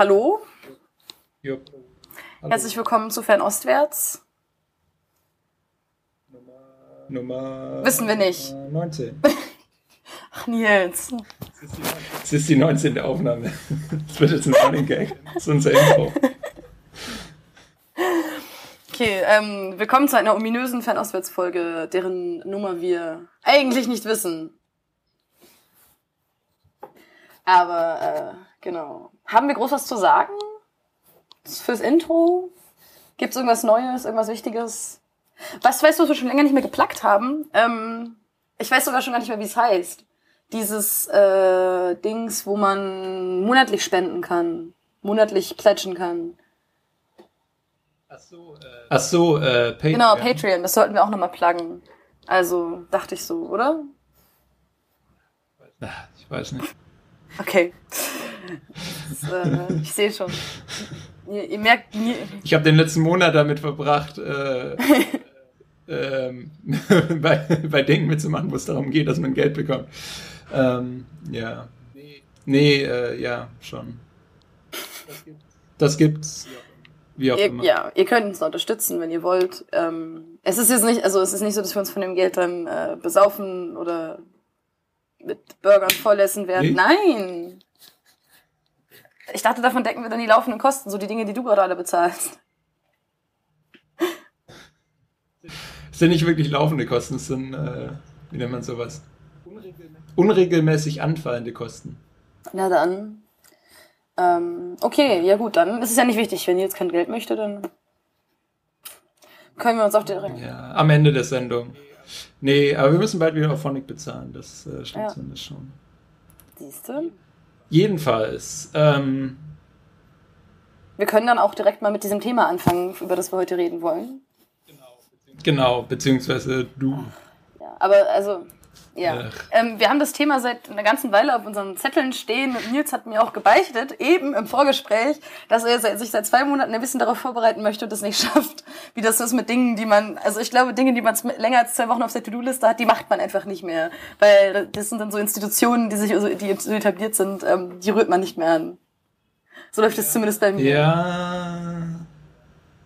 hallo. Jupp. Hallo. Herzlich willkommen zu Fernostwärts. Nummer. Wissen wir nicht. 19. Ach, Nils. Es ist die 19. Aufnahme. Das wird jetzt ein Running Gag. Das ist unser Intro. Okay, ähm, willkommen zu einer ominösen Fernostwärts-Folge, deren Nummer wir eigentlich nicht wissen. Aber, äh, genau. Haben wir groß was zu sagen? Fürs Intro? Gibt's irgendwas Neues, irgendwas Wichtiges? Was weißt du, was wir schon länger nicht mehr geplackt haben? Ähm, ich weiß sogar schon gar nicht mehr, wie es heißt. Dieses äh, Dings, wo man monatlich spenden kann. Monatlich plätschen kann. Ach so, äh, Ach so, äh, Patreon. Genau, Patreon, das sollten wir auch nochmal pluggen. Also, dachte ich so, oder? Ah, Ich weiß nicht. Okay. Das, äh, ich sehe schon. Ihr, ihr merkt, mir, Ich habe den letzten Monat damit verbracht, äh, ähm, bei, bei Denken mitzumachen, wo es darum geht, dass man Geld bekommt. Ähm, ja. Nee, äh, ja, schon. Das gibt's. Wie auch ihr, immer. ja, ihr könnt uns unterstützen, wenn ihr wollt. Ähm, es ist jetzt nicht, also es ist nicht so, dass wir uns von dem Geld dann äh, besaufen oder mit Burgern vollessen werden. Nee? Nein! Ich dachte, davon decken wir dann die laufenden Kosten, so die Dinge, die du gerade alle bezahlst. Es sind nicht wirklich laufende Kosten, es sind, äh, wie nennt man sowas? Unregelmäßig anfallende Kosten. Na dann. Ähm, okay, ja gut, dann ist es ja nicht wichtig. Wenn ihr jetzt kein Geld möchte, dann können wir uns auch direkt. Ja, am Ende der Sendung. Nee, aber wir müssen bald wieder auf Phonic bezahlen, das äh, stimmt Ja. zumindest schon. Siehst du? Jedenfalls, ähm, Wir können dann auch direkt mal mit diesem Thema anfangen, über das wir heute reden wollen. genau, beziehungsweise du. Ja, aber also, ja. Ähm, wir haben das Thema seit einer ganzen Weile auf unseren Zetteln stehen und Nils hat mir auch gebeichtet, eben im Vorgespräch, dass er sich seit zwei Monaten ein bisschen darauf vorbereiten möchte und das nicht schafft. Wie das ist mit Dingen, die man, also ich glaube, Dinge, die man länger als zwei Wochen auf der To-Do-Liste hat, die macht man einfach nicht mehr. Weil das sind dann so Institutionen, die sich, die so etabliert sind, ähm, die rührt man nicht mehr an. So läuft es zumindest bei mir. Ja.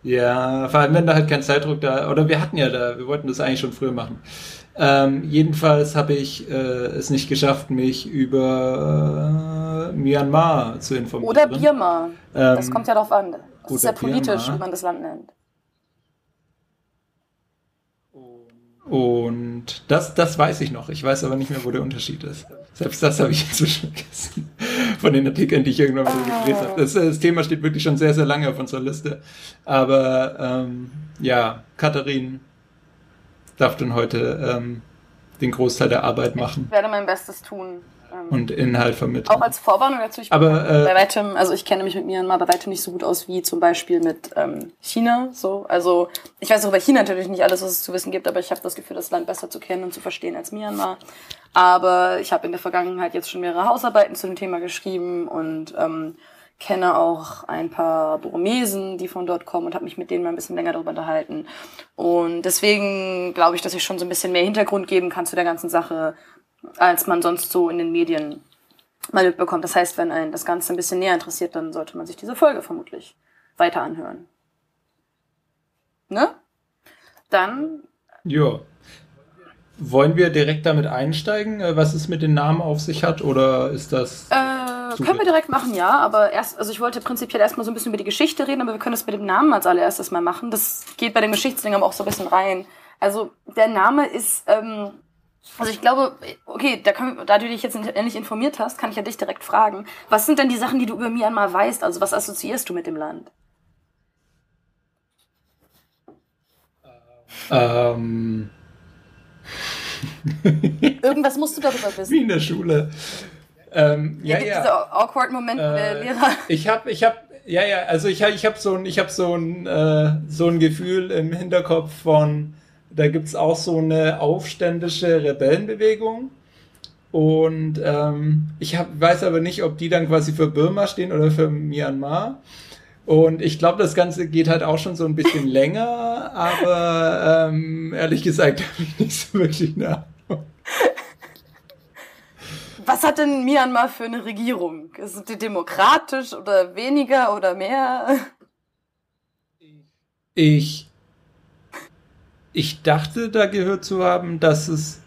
Ja, vor allem wenn da halt kein Zeitdruck da, oder wir hatten ja da, wir wollten das eigentlich schon früher machen. Ähm, jedenfalls habe ich äh, es nicht geschafft, mich über äh, Myanmar zu informieren. Oder Birma. das Ähm, kommt ja darauf an. Das ist ja politisch, Birma. wie man das Land nennt. Und das, das weiß ich noch. Ich weiß aber nicht mehr, wo der Unterschied ist. Selbst das habe ich inzwischen vergessen. Von den Artikeln, die ich irgendwann mal gelesen habe. Das, das Thema steht wirklich schon sehr, sehr lange auf unserer Liste. Aber ähm, ja, Katharin darf dann heute ähm, den Großteil der Arbeit machen Ich werde mein Bestes tun. Ähm, und Inhalt vermitteln. Auch als Vorwarnung dazu, ich Aber, äh, bei weitem, also ich kenne mich mit Myanmar bei weitem nicht so gut aus wie zum Beispiel mit ähm, China. So, also ich weiß auch über China natürlich nicht alles, was es zu wissen gibt, aber ich habe das Gefühl, das Land besser zu kennen und zu verstehen als Myanmar. Aber ich habe in der Vergangenheit jetzt schon mehrere Hausarbeiten zu dem Thema geschrieben und ähm, kenne auch ein paar Burmesen, die von dort kommen und habe mich mit denen mal ein bisschen länger darüber unterhalten. Und deswegen glaube ich, dass ich schon so ein bisschen mehr Hintergrund geben kann zu der ganzen Sache, als man sonst so in den Medien mal mitbekommt. Das heißt, wenn einen das Ganze ein bisschen näher interessiert, dann sollte man sich diese Folge vermutlich weiter anhören. Ne? Dann, Ja. Wollen wir direkt damit einsteigen, äh, was es mit den Namen auf sich hat, oder ist das... äh, Super. können wir direkt machen, ja, aber erst, also ich wollte prinzipiell erstmal so ein bisschen über die Geschichte reden, aber wir können das mit dem Namen als allererstes mal machen. Das geht bei den Geschichtsdingen aber auch so ein bisschen rein. Also, der Name ist, ähm, also ich glaube, okay, da, können, wir- da du dich jetzt endlich informiert hast, kann ich ja dich direkt fragen. Was sind denn die Sachen, die du über Myanmar weißt? Also was assoziierst du mit dem Land? Ähm, Irgendwas musst du darüber wissen. wie in der Schule. Ähm, ja, gibt ja. diese awkward Moment, wo der Äh, Lehrer. Ich habe, ich habe, ja, ja, also ich habe, ich habe so ein, ich habe so ein, äh, so ein Gefühl im Hinterkopf von, da gibt's auch so eine aufständische Rebellenbewegung. Und ähm, ich hab, weiß aber nicht, ob die dann quasi für Burma stehen oder für Myanmar. Und ich glaube, das Ganze geht halt auch schon so ein bisschen länger, aber ähm, ehrlich gesagt habe ich nicht so wirklich Ahnung. Was hat denn Myanmar für eine Regierung? Ist die demokratisch oder weniger oder mehr? Ich, ich dachte, da gehört zu haben, dass es.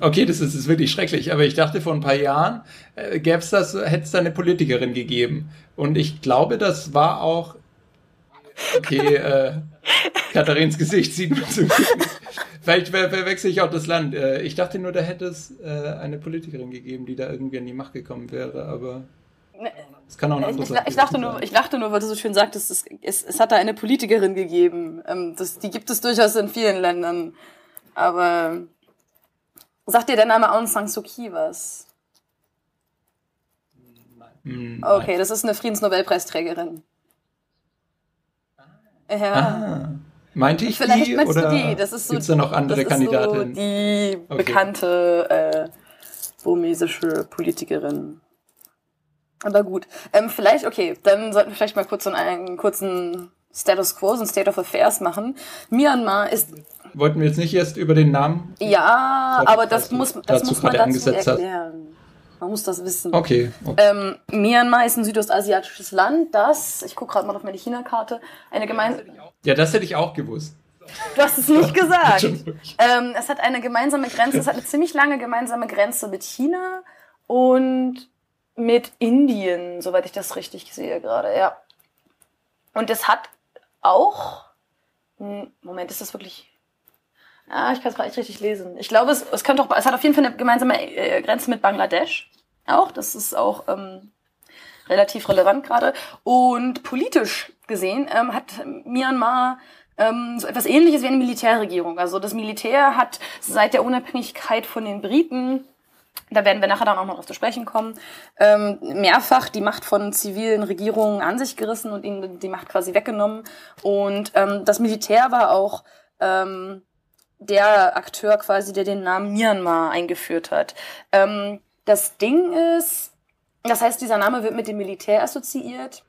Okay, das ist, ist wirklich schrecklich, aber ich dachte vor ein paar Jahren äh, das, hätte es da eine Politikerin gegeben. Und ich glaube, das war auch. Okay, äh, Katharins Gesicht sieht man so gut. Vielleicht verwechsel ich auch das Land. Äh, ich dachte nur, da hätte es äh, eine Politikerin gegeben, die da irgendwie an die Macht gekommen wäre, aber. Es kann auch eine andere ich, ich, ich, dachte nur, ich dachte nur, weil du so schön sagtest, es, es, es hat da eine Politikerin gegeben. Ähm, das, die gibt es durchaus in vielen Ländern. Aber sagt dir der Name Aung San Suu Kyi was? Nein. Okay, das ist eine Friedensnobelpreisträgerin. Ja. Ah. Meinte ich Vielleicht die, meinst oder du die. Das ist so, gibt's da noch andere Kandidatinnen? So die okay. bekannte äh, burmesische Politikerin. Aber gut. Ähm, vielleicht, okay, dann sollten wir vielleicht mal kurz so einen kurzen Status Quo, so ein State of Affairs machen. Myanmar ist. Wollten wir jetzt nicht erst über den Namen? Ja, aber das muss, das muss man dazu erklären. Hast. Man muss das wissen. Okay. Ähm, Myanmar ist ein südostasiatisches Land, das, ich gucke gerade mal auf meine China-Karte, eine gemeinsame. Ja, das hätte ich auch gewusst. Du hast es nicht gesagt. ähm, es hat eine gemeinsame Grenze, es hat eine ziemlich lange gemeinsame Grenze mit China und mit Indien, soweit ich das richtig sehe gerade, ja. Und es hat auch, hm, Moment, ist das wirklich, ah, ich kann es gerade nicht richtig lesen. Ich glaube, es, es könnte auch, es hat auf jeden Fall eine gemeinsame äh, Grenze mit Bangladesch auch, das ist auch ähm, relativ relevant gerade. Und politisch gesehen ähm, hat Myanmar ähm, so etwas ähnliches wie eine Militärregierung. Also das Militär hat seit der Unabhängigkeit von den Briten da werden wir nachher dann auch noch drauf zu sprechen kommen, ähm, mehrfach die Macht von zivilen Regierungen an sich gerissen und ihnen die Macht quasi weggenommen. Und ähm, das Militär war auch ähm, der Akteur quasi, der den Namen Myanmar eingeführt hat. Ähm, das Ding ist, das heißt, dieser Name wird mit dem Militär assoziiert.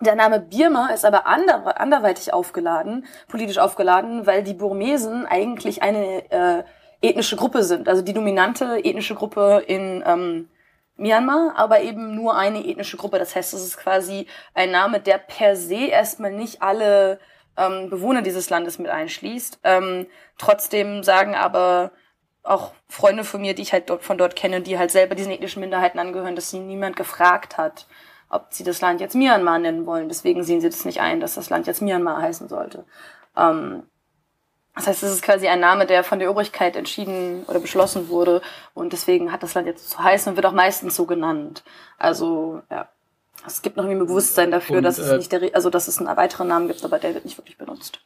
Der Name Birma ist aber ander anderweitig aufgeladen, politisch aufgeladen, weil die Burmesen eigentlich eine äh, ethnische Gruppe sind, also die dominante ethnische Gruppe in ähm, Myanmar, aber eben nur eine ethnische Gruppe. Das heißt, es ist quasi ein Name, der per se erstmal nicht alle ähm, Bewohner dieses Landes mit einschließt. Ähm, trotzdem sagen aber auch Freunde von mir, die ich halt dort, von dort kenne, die halt selber diesen ethnischen Minderheiten angehören, dass sie niemand gefragt hat, ob sie das Land jetzt Myanmar nennen wollen. Deswegen sehen sie das nicht ein, dass das Land jetzt Myanmar heißen sollte. Ähm, das heißt, es ist quasi ein Name, der von der Obrigkeit entschieden oder beschlossen wurde und deswegen hat das Land jetzt zu heißen und wird auch meistens so genannt. Also, ja. Es gibt noch irgendwie ein Bewusstsein dafür, und, dass es äh, nicht der, also dass es einen weiteren Namen gibt, aber der wird nicht wirklich benutzt.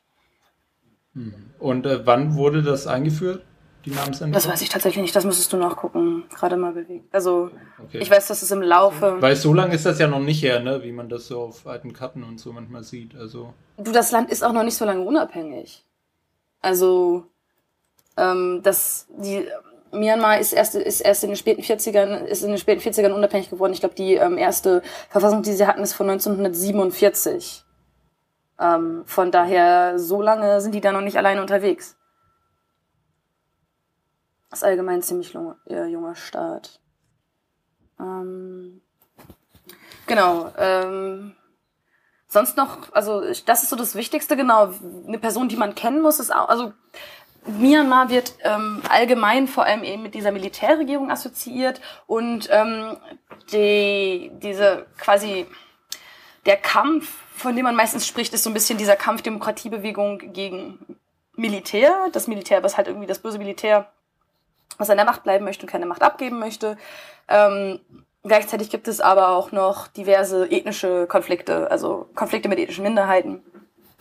Hm. Und äh, wann wurde das eingeführt? Die Namensänderung? Das weiß ich tatsächlich nicht, das müsstest du nachgucken. Gerade mal bewegt. Also, okay. ich weiß, dass es im Laufe. Weil so lange ist das ja noch nicht her, ne? Wie man das so auf alten Karten und so manchmal sieht. Also. Du, das Land ist auch noch nicht so lange unabhängig. Also ähm, das die Myanmar ist erst ist erst in den späten 40ern ist in den späten 40ern unabhängig geworden. Ich glaube, die ähm, erste Verfassung, die sie hatten, ist von 1947. Ähm, von daher so lange sind die da noch nicht alleine unterwegs. Das ist allgemein ziemlich junger, äh, junger Staat. Ähm, genau. Ähm, sonst noch, also das ist so das Wichtigste, genau. Eine Person, die man kennen muss, ist auch, also Myanmar wird ähm, allgemein vor allem eben mit dieser Militärregierung assoziiert und ähm, die, diese quasi der Kampf, von dem man meistens spricht, ist so ein bisschen dieser Kampf Demokratiebewegung gegen Militär. Das Militär, was halt irgendwie das böse Militär, was an der Macht bleiben möchte und keine Macht abgeben möchte. Ähm, Gleichzeitig gibt es aber auch noch diverse ethnische Konflikte, also Konflikte mit ethnischen Minderheiten,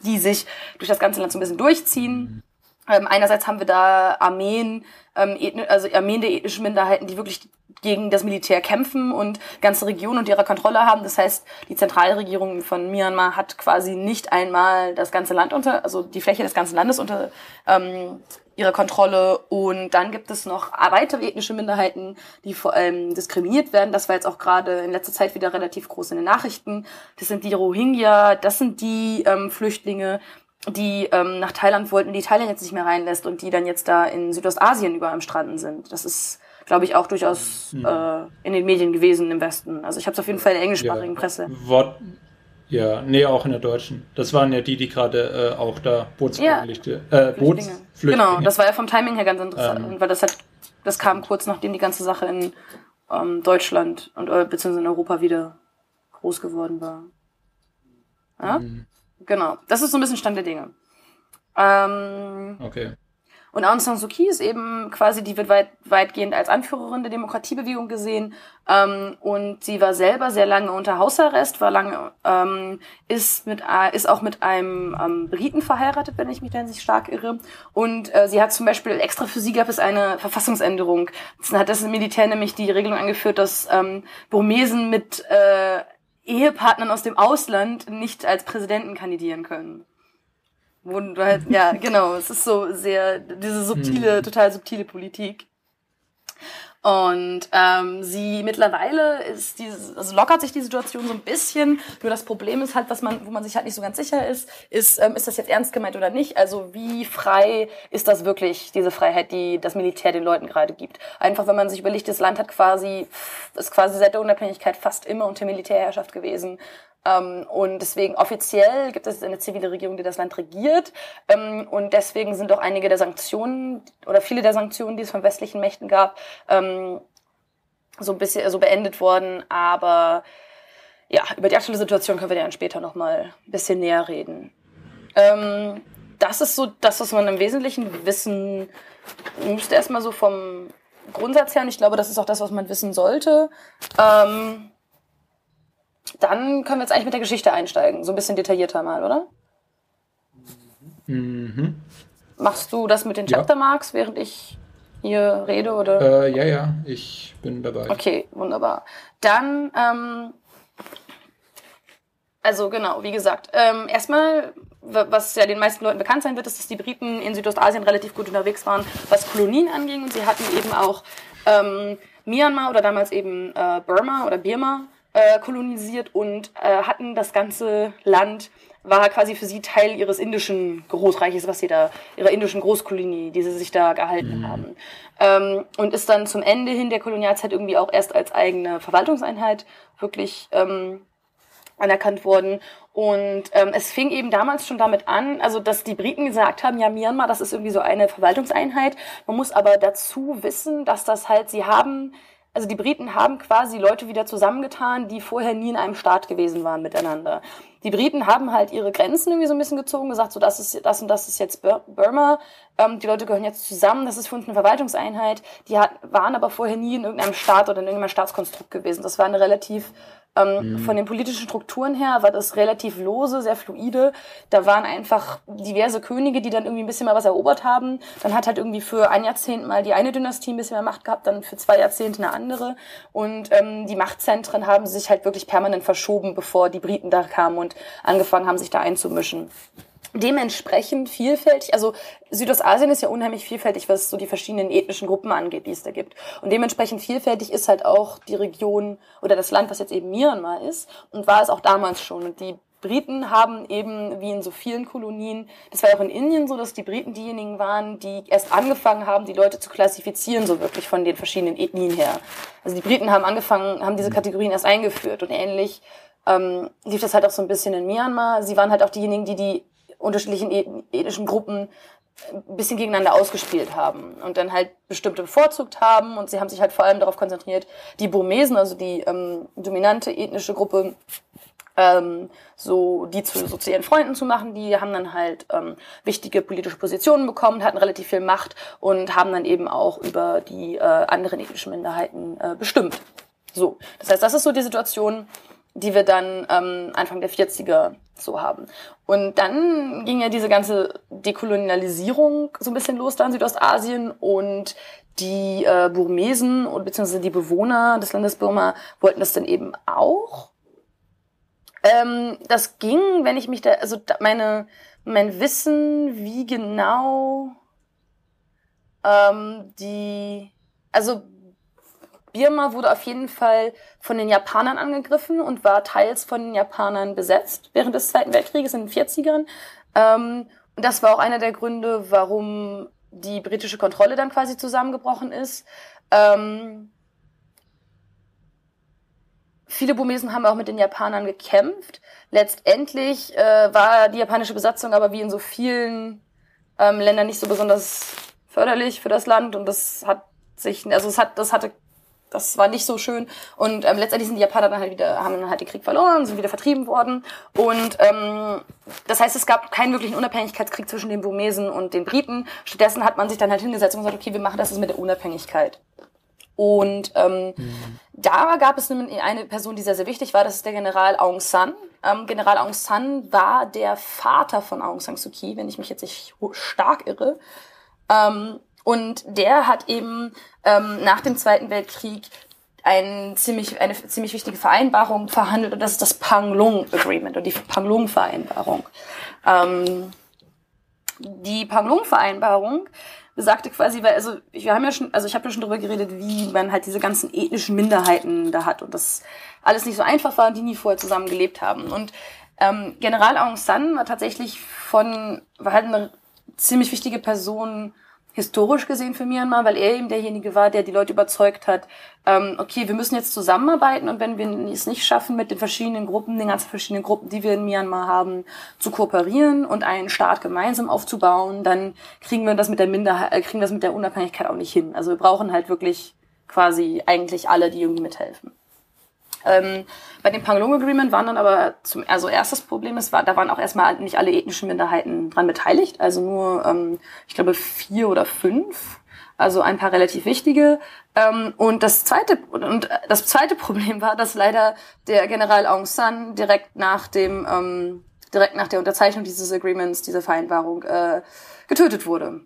die sich durch das ganze Land so ein bisschen durchziehen. Ähm, einerseits haben wir da Armeen, ähm, also Armeen der ethnischen Minderheiten, die wirklich gegen das Militär kämpfen und ganze Regionen unter ihrer Kontrolle haben. Das heißt, die Zentralregierung von Myanmar hat quasi nicht einmal das ganze Land unter, also die Fläche des ganzen Landes unter ähm, ihrer Kontrolle. Und dann gibt es noch weitere ethnische Minderheiten, die vor allem diskriminiert werden. Das war jetzt auch gerade in letzter Zeit wieder relativ groß in den Nachrichten. Das sind die Rohingya, das sind die ähm, Flüchtlinge, die ähm, nach Thailand wollten, die Thailand jetzt nicht mehr reinlässt und die dann jetzt da in Südostasien über am Stranden sind. Das ist, glaube ich, auch durchaus hm. äh, in den Medien gewesen im Westen. Also ich habe es auf jeden Fall in der englischsprachigen ja, Presse. Wort, ja, nee, auch in der deutschen. Das waren ja die, die gerade äh, auch da Bootsflüchtlinge. Ja, äh, Bootsflüchtlinge. Genau, das war ja vom Timing her ganz interessant, ähm. weil das hat, das kam kurz nachdem die ganze Sache in ähm, Deutschland und äh, beziehungsweise in Europa wieder groß geworden war. Ja? Mhm. Genau. Das ist so ein bisschen Stand der Dinge. Ähm, okay. Und Aung San Suu Kyi ist eben quasi, die wird weit, weitgehend als Anführerin der Demokratiebewegung gesehen. Ähm, und sie war selber sehr lange unter Hausarrest, war lange, ähm, ist mit, äh, ist auch mit einem ähm, Briten verheiratet, wenn ich mich da nicht stark irre. Und äh, sie hat zum Beispiel extra für sie gab es eine Verfassungsänderung. Hat das Militär nämlich die Regelung angeführt, dass ähm, Burmesen mit äh, Ehepartnern aus dem Ausland nicht als Präsidenten kandidieren können. Wo du halt, ja, genau, es ist so sehr, diese subtile, hm. total subtile Politik. Und ähm, sie mittlerweile ist dieses, also lockert sich die Situation so ein bisschen. Nur das Problem ist halt, was man, wo man sich halt nicht so ganz sicher ist, ist, ähm, ist das jetzt ernst gemeint oder nicht? Also wie frei ist das wirklich, diese Freiheit, die das Militär den Leuten gerade gibt? Einfach, wenn man sich überlegt, das Land hat quasi, ist quasi seit der Unabhängigkeit fast immer unter Militärherrschaft gewesen. Ähm, und deswegen offiziell gibt es eine zivile Regierung, die das Land regiert. Ähm, und deswegen sind auch einige der Sanktionen oder viele der Sanktionen, die es von westlichen Mächten gab, ähm, so ein bisschen so beendet worden. Aber ja, über die aktuelle Situation können wir dann später nochmal ein bisschen näher reden. Das ist so das, was man im Wesentlichen wissen müsste, erstmal so vom Grundsatz her. Und ich glaube, das ist auch das, was man wissen sollte. Ähm, dann können wir jetzt eigentlich mit der Geschichte einsteigen. So ein bisschen detaillierter mal, oder? Mhm. Machst du das mit den Chaptermarks, ja. während ich hier rede? Oder? Äh, ja, ja, ich bin dabei. Okay, wunderbar. Dann, ähm, also genau, wie gesagt, ähm, erstmal, was ja den meisten Leuten bekannt sein wird, ist, dass die Briten in Südostasien relativ gut unterwegs waren, was Kolonien anging. Und sie hatten eben auch ähm, Myanmar oder damals eben äh, Burma oder Birma äh, kolonisiert und äh, hatten das ganze Land war quasi für sie Teil ihres indischen Großreiches, was sie da, ihrer indischen Großkolonie, die sie sich da gehalten mhm. haben. Ähm, und ist dann zum Ende hin der Kolonialzeit irgendwie auch erst als eigene Verwaltungseinheit wirklich ähm, anerkannt worden. Und ähm, es fing eben damals schon damit an, also dass die Briten gesagt haben, ja, Myanmar, das ist irgendwie so eine Verwaltungseinheit. Man muss aber dazu wissen, dass das halt, sie haben also die Briten haben quasi Leute wieder zusammengetan, die vorher nie in einem Staat gewesen waren miteinander. Die Briten haben halt ihre Grenzen irgendwie so ein bisschen gezogen, gesagt, so das ist das und das ist jetzt Burma. Ähm, die Leute gehören jetzt zusammen, das ist für uns eine Verwaltungseinheit. Die hat, waren aber vorher nie in irgendeinem Staat oder in irgendeinem Staatskonstrukt gewesen. Das war eine relativ ähm, mhm. Von den politischen Strukturen her war das relativ lose, sehr fluide. Da waren einfach diverse Könige, die dann irgendwie ein bisschen mal was erobert haben. Dann hat halt irgendwie für ein Jahrzehnt mal die eine Dynastie ein bisschen mehr Macht gehabt, dann für zwei Jahrzehnte eine andere. Und ähm, die Machtzentren haben sich halt wirklich permanent verschoben, bevor die Briten da kamen und angefangen haben, sich da einzumischen dementsprechend vielfältig. Also Südostasien ist ja unheimlich vielfältig, was so die verschiedenen ethnischen Gruppen angeht, die es da gibt. Und dementsprechend vielfältig ist halt auch die Region oder das Land, was jetzt eben Myanmar ist und war es auch damals schon. Und die Briten haben eben, wie in so vielen Kolonien, das war ja auch in Indien so, dass die Briten diejenigen waren, die erst angefangen haben, die Leute zu klassifizieren, so wirklich von den verschiedenen Ethnien her. Also die Briten haben angefangen, haben diese Kategorien erst eingeführt und ähnlich ähm, lief das halt auch so ein bisschen in Myanmar. Sie waren halt auch diejenigen, die die unterschiedlichen ethnischen Gruppen ein bisschen gegeneinander ausgespielt haben und dann halt bestimmte bevorzugt haben und sie haben sich halt vor allem darauf konzentriert, die Burmesen, also die ähm, dominante ethnische Gruppe, ähm, so die zu, so zu ihren Freunden zu machen. Die haben dann halt ähm, wichtige politische Positionen bekommen, hatten relativ viel Macht und haben dann eben auch über die äh, anderen ethnischen Minderheiten äh, bestimmt. So, das heißt, das ist so die Situation, die wir dann ähm, Anfang der 40er so haben. Und dann ging ja diese ganze Dekolonialisierung so ein bisschen los da in Südostasien und die äh, Burmesen und beziehungsweise die Bewohner des Landes Burma wollten das dann eben auch. Ähm, das ging, wenn ich mich da, also meine, mein Wissen, wie genau ähm, die, also Birma wurde auf jeden Fall von den Japanern angegriffen und war teils von den Japanern besetzt während des Zweiten Weltkrieges in den 40ern. Ähm, und das war auch einer der Gründe, warum die britische Kontrolle dann quasi zusammengebrochen ist. Ähm, viele Burmesen haben auch mit den Japanern gekämpft. Letztendlich äh, war die japanische Besatzung aber wie in so vielen ähm, Ländern nicht so besonders förderlich für das Land und das hat sich, also es hat, das hatte das war nicht so schön. Und ähm, letztendlich sind die Japaner dann halt wieder, haben dann halt den Krieg verloren, sind wieder vertrieben worden. Und ähm, das heißt, es gab keinen wirklichen Unabhängigkeitskrieg zwischen den Burmesen und den Briten. Stattdessen hat man sich dann halt hingesetzt und gesagt, okay, wir machen das jetzt mit der Unabhängigkeit. Und ähm, mhm. da gab es eine Person, die sehr, sehr wichtig war, das ist der General Aung San. Ähm, General Aung San war der Vater von Aung San Suu Kyi, wenn ich mich jetzt nicht stark irre. Ähm, und der hat eben ähm, nach dem Zweiten Weltkrieg ein ziemlich, eine ziemlich wichtige Vereinbarung verhandelt und das ist das Panglong Agreement und die Panglong Vereinbarung. Ähm, die Panglong Vereinbarung besagte quasi, weil also wir haben ja schon, also ich habe ja schon darüber geredet, wie man halt diese ganzen ethnischen Minderheiten da hat und das alles nicht so einfach war die nie vorher zusammen gelebt haben. Und ähm, General Aung San war tatsächlich von, war halt eine ziemlich wichtige Person historisch gesehen für Myanmar, weil er eben derjenige war, der die Leute überzeugt hat, ähm, okay, wir müssen jetzt zusammenarbeiten und wenn wir es nicht schaffen, mit den verschiedenen Gruppen, den ganzen verschiedenen Gruppen, die wir in Myanmar haben, zu kooperieren und einen Staat gemeinsam aufzubauen, dann kriegen wir das mit der Minderheit, äh, kriegen das mit der Unabhängigkeit auch nicht hin. Also wir brauchen halt wirklich quasi eigentlich alle, die irgendwie mithelfen. Ähm, bei dem Panglong Agreement waren dann aber zum, also erstes Problem ist, war, da waren auch erstmal nicht alle ethnischen Minderheiten dran beteiligt, also nur, ähm, ich glaube, vier oder fünf, also ein paar relativ wichtige. Ähm, und das zweite, und das zweite Problem war, dass leider der General Aung San direkt nach dem, ähm, direkt nach der Unterzeichnung dieses Agreements, dieser Vereinbarung, äh, getötet wurde.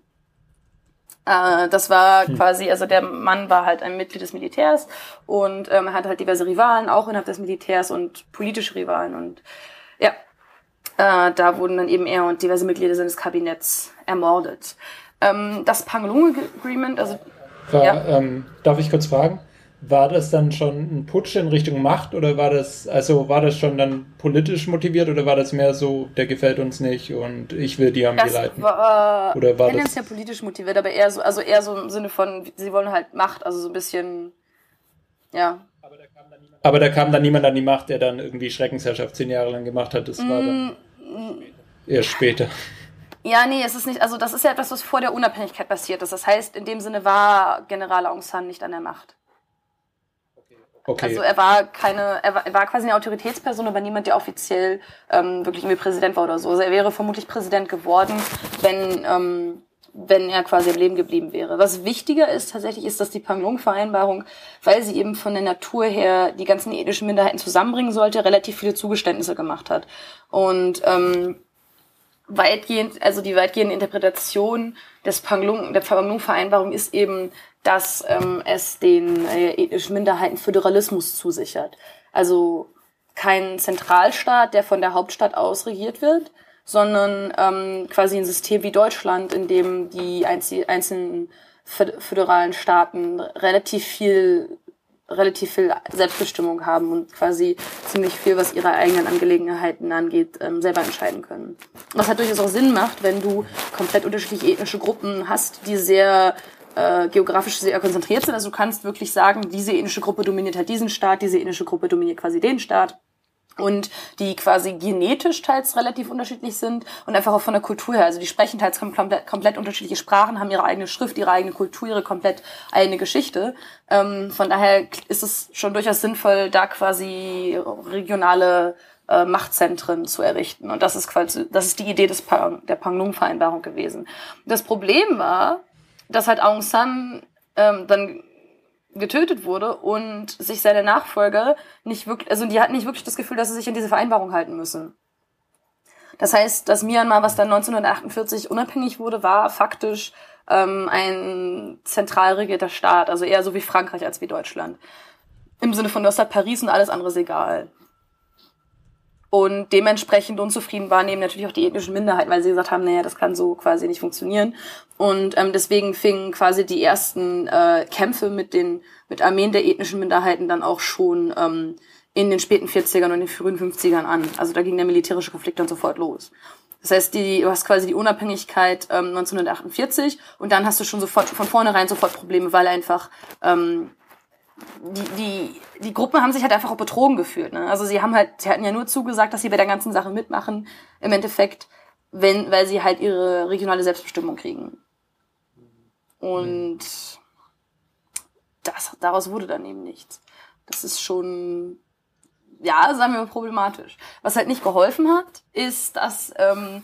Äh, das war hm. quasi, also der Mann war halt ein Mitglied des Militärs und ähm, hat halt diverse Rivalen, auch innerhalb des Militärs und politische Rivalen und ja, äh, da wurden dann eben er und diverse Mitglieder seines Kabinetts ermordet. Ähm, das Pangalung Agreement, also war, ja. ähm, darf ich kurz fragen? War das dann schon ein Putsch in Richtung Macht oder war das, also war das schon dann politisch motiviert oder war das mehr so, der gefällt uns nicht und ich will die Armee leiten? War, oder war das ja politisch motiviert, aber eher so, also eher so im Sinne von, sie wollen halt Macht, also so ein bisschen, ja. Aber da kam dann niemand, aber da kam dann niemand an die Macht, der dann irgendwie Schreckensherrschaft zehn Jahre lang gemacht hat. Das war dann mm, erst später. Ja, nee, es ist nicht, also das ist ja etwas, was vor der Unabhängigkeit passiert ist. Das heißt, in dem Sinne war General Aung San nicht an der Macht. Okay. Also er war keine, er war, er war quasi eine Autoritätsperson, aber niemand, der offiziell ähm, wirklich irgendwie Präsident war oder so. Also er wäre vermutlich Präsident geworden, wenn ähm, wenn er quasi am Leben geblieben wäre. Was wichtiger ist tatsächlich, ist, dass die Panglong-Vereinbarung, weil sie eben von der Natur her die ganzen ethnischen Minderheiten zusammenbringen sollte, relativ viele Zugeständnisse gemacht hat. Und ähm, weitgehend, also die weitgehende Interpretation des Panglong, der Panglong-Vereinbarung ist eben, dass ähm, es den äh, ethnischen Minderheiten Föderalismus zusichert. Also kein Zentralstaat, der von der Hauptstadt aus regiert wird, sondern ähm, quasi ein System wie Deutschland, in dem die einzelnen föderalen Staaten relativ viel relativ viel Selbstbestimmung haben und quasi ziemlich viel, was ihre eigenen Angelegenheiten angeht, ähm, selber entscheiden können. Was halt durchaus auch Sinn macht, wenn du komplett unterschiedliche ethnische Gruppen hast, die sehr äh, geografisch sehr konzentriert sind. Also du kannst wirklich sagen, diese ethnische Gruppe dominiert halt diesen Staat, diese ethnische Gruppe dominiert quasi den Staat und die quasi genetisch teils relativ unterschiedlich sind und einfach auch von der Kultur her. Also die sprechen teils komplett, komplett unterschiedliche Sprachen, haben ihre eigene Schrift, ihre eigene Kultur, ihre komplett eigene Geschichte. Ähm, von daher ist es schon durchaus sinnvoll, da quasi regionale äh, Machtzentren zu errichten. Und das ist quasi, das ist die Idee des Pang, der Panglong-Vereinbarung gewesen. Das Problem war, dass halt Aung San ähm, dann getötet wurde und sich seine Nachfolger nicht wirklich, also die hatten nicht wirklich das Gefühl, dass sie sich an diese Vereinbarung halten müssen. Das heißt, dass Myanmar, was dann 1948 unabhängig wurde, war faktisch ähm, ein zentral regierter Staat, also eher so wie Frankreich als wie Deutschland. Im Sinne von, du hast halt Paris und alles andere ist egal. Und dementsprechend unzufrieden waren eben natürlich auch die ethnischen Minderheiten, weil sie gesagt haben, naja, das kann so quasi nicht funktionieren. Und ähm, deswegen fingen quasi die ersten äh, Kämpfe mit den mit Armeen der ethnischen Minderheiten dann auch schon ähm, in den späten 40ern und den frühen 50ern an. Also da ging der militärische Konflikt dann sofort los. Das heißt, die, du hast quasi die Unabhängigkeit ähm, 1948 und dann hast du schon sofort von vornherein sofort Probleme, weil einfach ähm, die, die, die Gruppen haben sich halt einfach auch betrogen gefühlt. Ne? Also sie haben halt, sie hatten ja nur zugesagt, dass sie bei der ganzen Sache mitmachen. Im Endeffekt, wenn, weil sie halt ihre regionale Selbstbestimmung kriegen. Und das, daraus wurde dann eben nichts. Das ist schon, ja, sagen wir mal problematisch. Was halt nicht geholfen hat, ist, dass ähm,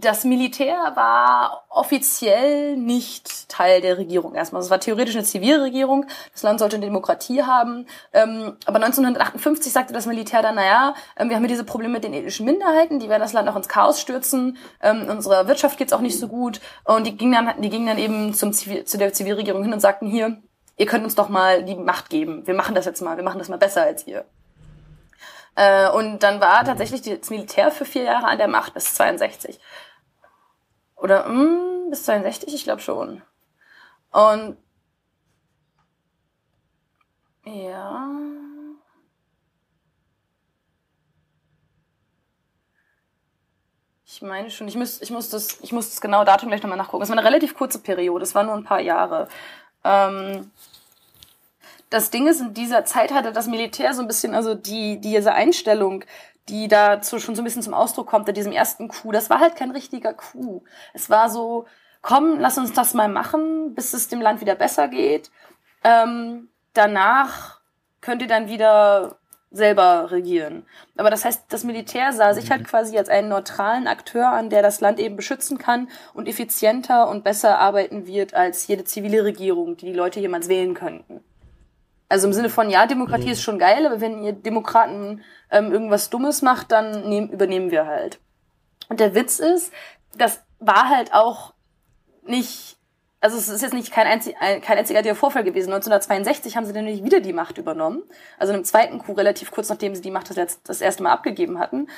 das Militär war offiziell nicht Teil der Regierung erstmal. Es war theoretisch eine Zivilregierung. Das Land sollte eine Demokratie haben. Ähm, aber 1958 sagte das Militär dann, naja, ähm, wir haben hier diese Probleme mit den ethnischen Minderheiten, die werden das Land auch ins Chaos stürzen. Ähm, unserer Wirtschaft geht's auch nicht so gut. Und die gingen dann, die gingen dann eben zum Zivil, zu der Zivilregierung hin und sagten, hier, ihr könnt uns doch mal die Macht geben. Wir machen das jetzt mal. Wir machen das mal besser als ihr. Äh, und dann war tatsächlich das Militär für vier Jahre an der Macht bis 62. Oder mh, hm, bis 62, ich glaube schon. Und ja. Ich meine schon, ich muss, ich muss das, ich muss das genaue Datum gleich nochmal nachgucken. Es war eine relativ kurze Periode, es war nur ein paar Jahre. Ähm, das Ding ist, in dieser Zeit hatte das Militär so ein bisschen, also die, diese Einstellung, die dazu schon so ein bisschen zum Ausdruck kommt, in diesem ersten Coup, das war halt kein richtiger Coup. Es war so, komm, lass uns das mal machen, bis es dem Land wieder besser geht. Ähm, danach könnt ihr dann wieder selber regieren. Aber das heißt, das Militär sah sich halt quasi als einen neutralen Akteur an, der das Land eben beschützen kann und effizienter und besser arbeiten wird als jede zivile Regierung, die die Leute jemals wählen könnten. Also im Sinne von, ja, Demokratie mhm. ist schon geil, aber wenn ihr Demokraten ähm, irgendwas Dummes macht, dann nehm, übernehmen wir halt. Und der Witz ist, das war halt auch nicht, also es ist jetzt nicht kein, einzig, kein einziger Vorfall gewesen. 1962 haben sie nämlich wieder die Macht übernommen. Also im zweiten Coup, relativ kurz nachdem sie die Macht das, letzte, das erste Mal abgegeben hatten.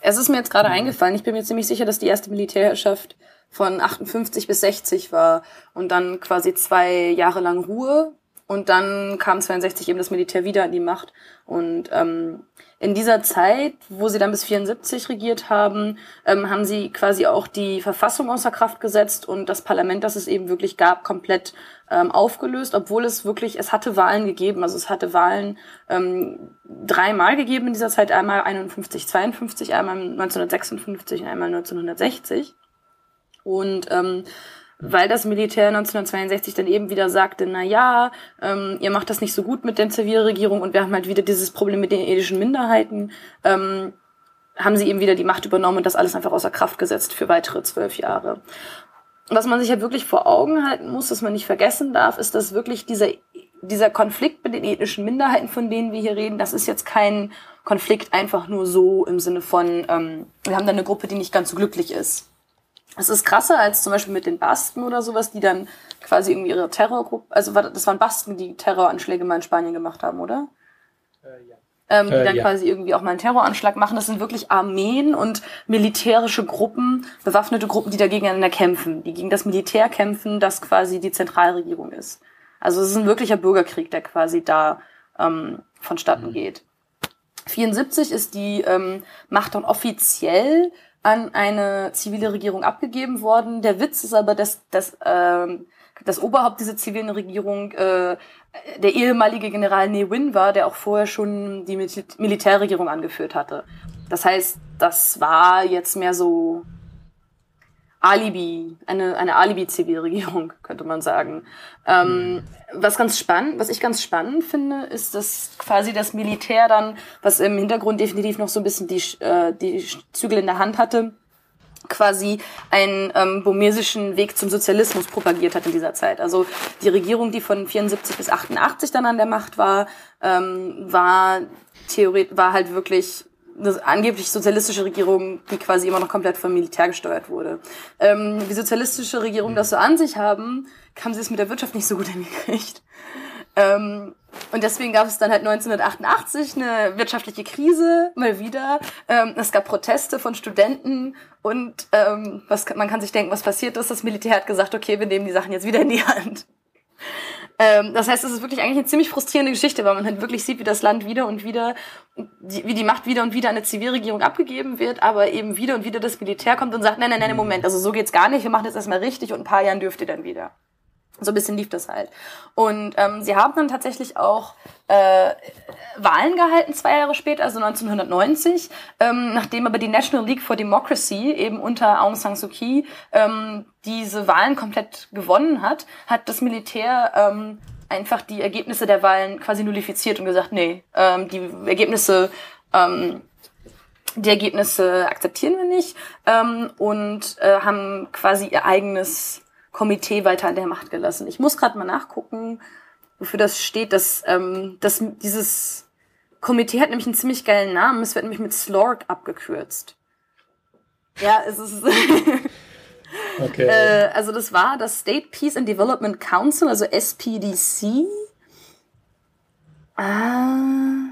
Es ist mir jetzt gerade mhm. eingefallen, ich bin mir ziemlich sicher, dass die erste Militärherrschaft von 58 bis 60 war und dann quasi zwei Jahre lang Ruhe und dann kam 62 eben das Militär wieder an die Macht. Und ähm, in dieser Zeit, wo sie dann bis 74 regiert haben, ähm, haben sie quasi auch die Verfassung außer Kraft gesetzt und das Parlament, das es eben wirklich gab, komplett ähm, aufgelöst, obwohl es wirklich, es hatte Wahlen gegeben. Also es hatte Wahlen ähm, dreimal gegeben in dieser Zeit, einmal 51, 52, einmal 1956 und einmal 1960. Und ähm, weil das Militär 1962 dann eben wieder sagte, na ja, ähm, ihr macht das nicht so gut mit der Zivilregierung und wir haben halt wieder dieses Problem mit den ethischen Minderheiten, ähm, haben sie eben wieder die Macht übernommen und das alles einfach außer Kraft gesetzt für weitere zwölf Jahre. Was man sich halt wirklich vor Augen halten muss, was man nicht vergessen darf, ist, dass wirklich dieser, dieser Konflikt mit den ethnischen Minderheiten, von denen wir hier reden, das ist jetzt kein Konflikt einfach nur so im Sinne von, ähm, wir haben da eine Gruppe, die nicht ganz so glücklich ist es ist krasser als zum Beispiel mit den Basken oder sowas, die dann quasi irgendwie ihre Terrorgruppe, also das waren Basken, die Terroranschläge mal in Spanien gemacht haben, oder? Äh, ja. Ähm, die äh, dann ja. quasi irgendwie auch mal einen Terroranschlag machen. Das sind wirklich Armeen und militärische Gruppen, bewaffnete Gruppen, die dagegen gegeneinander kämpfen, die gegen das Militär kämpfen, das quasi die Zentralregierung ist. Also es ist ein wirklicher Bürgerkrieg, der quasi da ähm, vonstatten mhm. geht. 74 ist die ähm, Macht dann offiziell an eine zivile Regierung abgegeben worden. Der Witz ist aber, dass, dass ähm, das Oberhaupt dieser zivilen Regierung äh, der ehemalige General Ne Win war, der auch vorher schon die Mil Militärregierung angeführt hatte. Das heißt, das war jetzt mehr so Alibi, eine, eine Alibi-Zivilregierung, könnte man sagen. Ähm, was ganz spannend, was ich ganz spannend finde, ist, dass quasi das Militär dann, was im Hintergrund definitiv noch so ein bisschen die, äh, die Zügel in der Hand hatte, quasi einen ähm, burmesischen Weg zum Sozialismus propagiert hat in dieser Zeit. Also die Regierung, die von 74 bis 88 dann an der Macht war, ähm, war theoretisch war halt wirklich eine angeblich sozialistische Regierung, die quasi immer noch komplett vom Militär gesteuert wurde. Ähm, wie sozialistische Regierungen das so an sich haben, haben sie es mit der Wirtschaft nicht so gut hingekriegt. Ähm, und deswegen gab es dann halt 1988 eine wirtschaftliche Krise, mal wieder. Ähm, es gab Proteste von Studenten und ähm, was, man kann sich denken, was passiert ist. Das Militär hat gesagt, okay, wir nehmen die Sachen jetzt wieder in die Hand. Ähm, das heißt, es ist wirklich eigentlich eine ziemlich frustrierende Geschichte, weil man halt wirklich sieht, wie das Land wieder und wieder, wie die Macht wieder und wieder an eine Zivilregierung abgegeben wird, aber eben wieder und wieder das Militär kommt und sagt, nein, nein, nein, Moment, also so geht's gar nicht, wir machen das erstmal richtig und ein paar Jahren dürft ihr dann wieder. So ein bisschen lief das halt. Und ähm, sie haben dann tatsächlich auch äh, Wahlen gehalten, zwei Jahre später, also 1990, ähm, nachdem aber die National League for Democracy eben unter Aung San Suu Kyi ähm, diese Wahlen komplett gewonnen hat, hat das Militär ähm, einfach die Ergebnisse der Wahlen quasi nullifiziert und gesagt, nee, ähm, die Ergebnisse ähm, die Ergebnisse akzeptieren wir nicht ähm, und äh, haben quasi ihr eigenes Komitee weiter an der Macht gelassen. Ich muss gerade mal nachgucken, wofür das steht. Dass, ähm, dass dieses Komitee hat nämlich einen ziemlich geilen Namen. Es wird nämlich mit SLORC abgekürzt. Ja, es ist. okay. äh, also das war das State Peace and Development Council, also SPDC. Ah.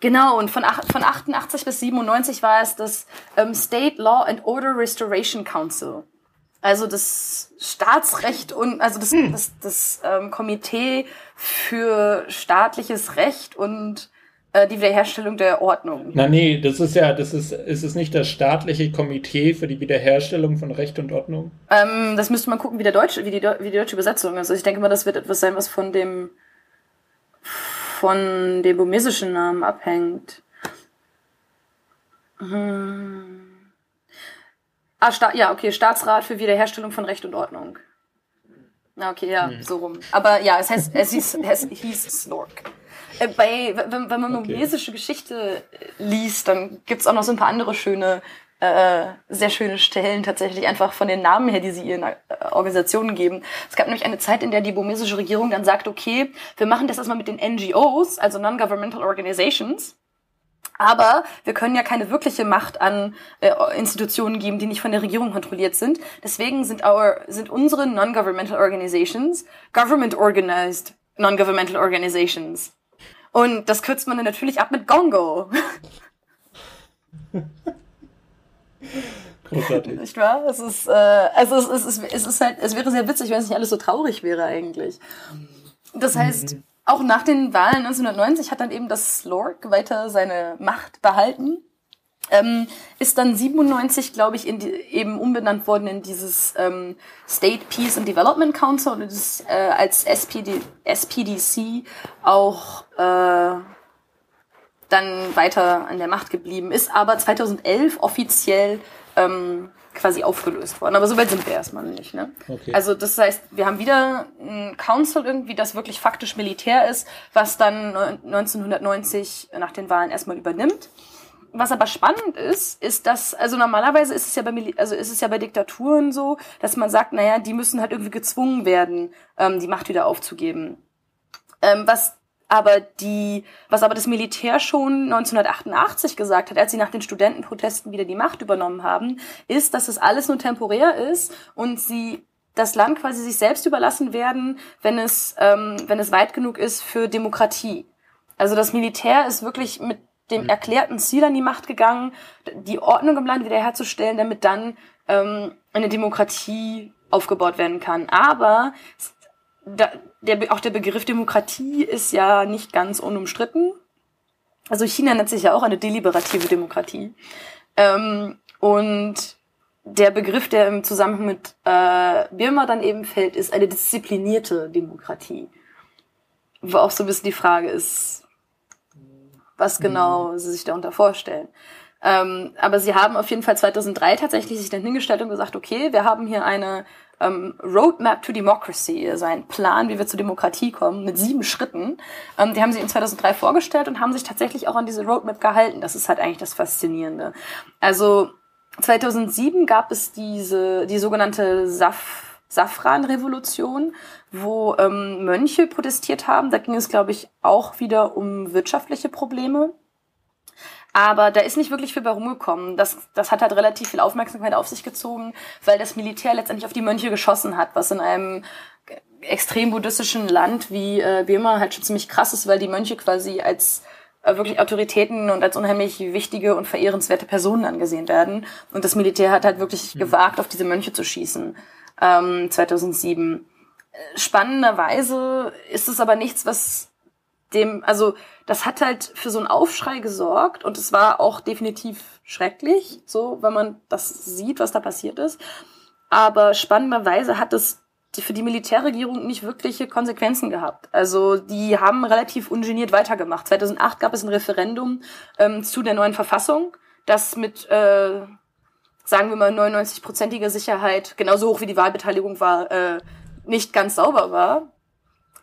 Genau, und von, von 88 bis 97 war es das ähm, State Law and Order Restoration Council. Also das Staatsrecht und also das, hm. das, das ähm, Komitee für staatliches Recht und äh, die Wiederherstellung der Ordnung. Na nee, das ist ja, das ist, ist es nicht das staatliche Komitee für die Wiederherstellung von Recht und Ordnung? Ähm, das müsste man gucken, wie der deutsche, wie die, wie die deutsche Übersetzung ist. Also ich denke mal, das wird etwas sein, was von dem von dem burmesischen Namen abhängt. Hm. Ah, Sta ja, okay, Staatsrat für Wiederherstellung von Recht und Ordnung. Okay, ja, hm. so rum. Aber ja, es, heißt, es, hieß, es hieß Slork. Äh, bei, wenn, wenn man burmesische okay. Geschichte liest, dann gibt's auch noch so ein paar andere schöne, äh, sehr schöne Stellen tatsächlich einfach von den Namen her, die sie ihren äh, Organisationen geben. Es gab nämlich eine Zeit, in der die burmesische Regierung dann sagt, okay, wir machen das erstmal mit den NGOs, also Non-Governmental Organizations aber wir können ja keine wirkliche Macht an äh, Institutionen geben, die nicht von der Regierung kontrolliert sind. Deswegen sind, our, sind unsere non-governmental organizations government-organized non-governmental organizations. Und das kürzt man dann natürlich ab mit Gongo. Großartig. Nicht wahr? Es ist, äh, also es, es, es, ist halt, es wäre sehr witzig, wenn es nicht alles so traurig wäre eigentlich. Das heißt. Auch nach den Wahlen 1990 hat dann eben das Slork weiter seine Macht behalten. Ähm, ist dann 97, glaube ich, die, eben umbenannt worden in dieses ähm, State Peace and Development Council und ist äh, als SPD, SPDC auch äh, dann weiter an der Macht geblieben, ist aber 2011 offiziell ähm, quasi aufgelöst worden. Aber so weit sind wir erstmal nicht. Ne? Okay. Also das heißt, wir haben wieder ein Council irgendwie, das wirklich faktisch Militär ist, was dann 1990 nach den Wahlen erstmal übernimmt. Was aber spannend ist, ist, dass, also normalerweise ist es ja bei, also ist es ja bei Diktaturen so, dass man sagt, naja, die müssen halt irgendwie gezwungen werden, ähm, die Macht wieder aufzugeben. Ähm, was aber die, was aber das Militär schon 1988 gesagt hat, als sie nach den Studentenprotesten wieder die Macht übernommen haben, ist, dass es alles nur temporär ist und sie das Land quasi sich selbst überlassen werden, wenn es, ähm, wenn es weit genug ist für Demokratie. Also das Militär ist wirklich mit dem mhm. erklärten Ziel an die Macht gegangen, die Ordnung im Land wiederherzustellen, damit dann ähm, eine Demokratie aufgebaut werden kann. Aber da, der, auch der Begriff Demokratie ist ja nicht ganz unumstritten. Also China nennt sich ja auch eine deliberative Demokratie. Ähm, und der Begriff, der im Zusammenhang mit äh, Birma dann eben fällt, ist eine disziplinierte Demokratie. Wo auch so ein bisschen die Frage ist, was genau mhm. sie sich darunter vorstellen. Ähm, aber sie haben auf jeden Fall 2003 tatsächlich sich dann hingestellt und gesagt, okay, wir haben hier eine ähm, Roadmap to Democracy, also ein Plan, wie wir zur Demokratie kommen, mit sieben Schritten. Ähm, die haben sie in 2003 vorgestellt und haben sich tatsächlich auch an diese Roadmap gehalten. Das ist halt eigentlich das Faszinierende. Also 2007 gab es diese, die sogenannte Saf Safran-Revolution, wo ähm, Mönche protestiert haben. Da ging es, glaube ich, auch wieder um wirtschaftliche Probleme. Aber da ist nicht wirklich viel bei rumgekommen. Das, das hat halt relativ viel Aufmerksamkeit auf sich gezogen, weil das Militär letztendlich auf die Mönche geschossen hat, was in einem extrem buddhistischen Land wie äh, Burma halt schon ziemlich krass ist, weil die Mönche quasi als äh, wirklich Autoritäten und als unheimlich wichtige und verehrenswerte Personen angesehen werden. Und das Militär hat halt wirklich mhm. gewagt, auf diese Mönche zu schießen. Ähm, 2007. spannenderweise ist es aber nichts, was dem, also das hat halt für so einen Aufschrei gesorgt und es war auch definitiv schrecklich, so, wenn man das sieht, was da passiert ist. Aber spannenderweise hat es für die Militärregierung nicht wirkliche Konsequenzen gehabt. Also die haben relativ ungeniert weitergemacht. 2008 gab es ein Referendum ähm, zu der neuen Verfassung, das mit, äh, sagen wir mal, 99-prozentiger Sicherheit, genauso hoch wie die Wahlbeteiligung war, äh, nicht ganz sauber war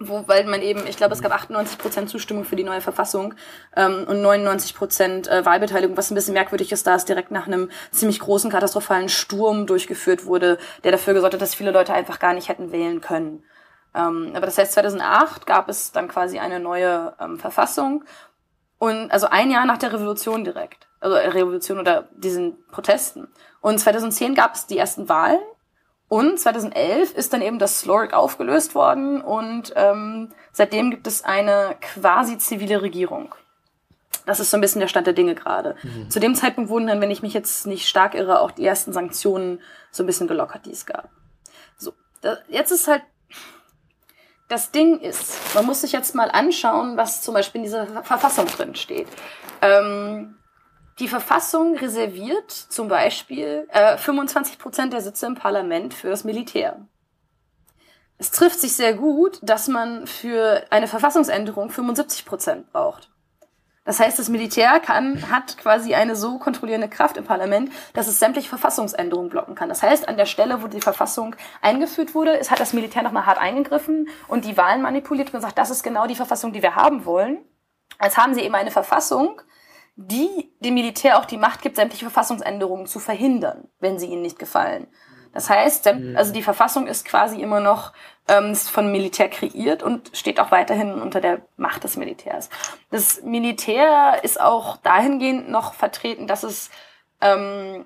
wo, weil man eben, ich glaube, es gab 98 Prozent Zustimmung für die neue Verfassung ähm, und 99 Prozent äh, Wahlbeteiligung, was ein bisschen merkwürdig ist, da es direkt nach einem ziemlich großen katastrophalen Sturm durchgeführt wurde, der dafür gesorgt hat, dass viele Leute einfach gar nicht hätten wählen können. Ähm, aber das heißt, 2008 gab es dann quasi eine neue ähm, Verfassung und also ein Jahr nach der Revolution direkt, also Revolution oder diesen Protesten. Und 2010 gab es die ersten Wahlen und 2011 ist dann eben das Sloric aufgelöst worden und ähm, seitdem gibt es eine quasi zivile Regierung. Das ist so ein bisschen der Stand der Dinge gerade. Mhm. Zu dem Zeitpunkt wurden dann, wenn ich mich jetzt nicht stark irre, auch die ersten Sanktionen so ein bisschen gelockert, die es gab. So, da, jetzt ist halt das Ding ist, man muss sich jetzt mal anschauen, was zum Beispiel in dieser Verfassung drin steht. Ähm, die Verfassung reserviert zum Beispiel äh, 25 Prozent der Sitze im Parlament für das Militär. Es trifft sich sehr gut, dass man für eine Verfassungsänderung 75 Prozent braucht. Das heißt, das Militär kann, hat quasi eine so kontrollierende Kraft im Parlament, dass es sämtliche Verfassungsänderungen blocken kann. Das heißt, an der Stelle, wo die Verfassung eingeführt wurde, es hat das Militär nochmal hart eingegriffen und die Wahlen manipuliert und gesagt, das ist genau die Verfassung, die wir haben wollen. Als haben sie eben eine Verfassung, die dem Militär auch die Macht gibt, sämtliche Verfassungsänderungen zu verhindern, wenn sie ihnen nicht gefallen. Das heißt, mhm. also die Verfassung ist quasi immer noch ähm, von Militär kreiert und steht auch weiterhin unter der Macht des Militärs. Das Militär ist auch dahingehend noch vertreten, dass es ähm,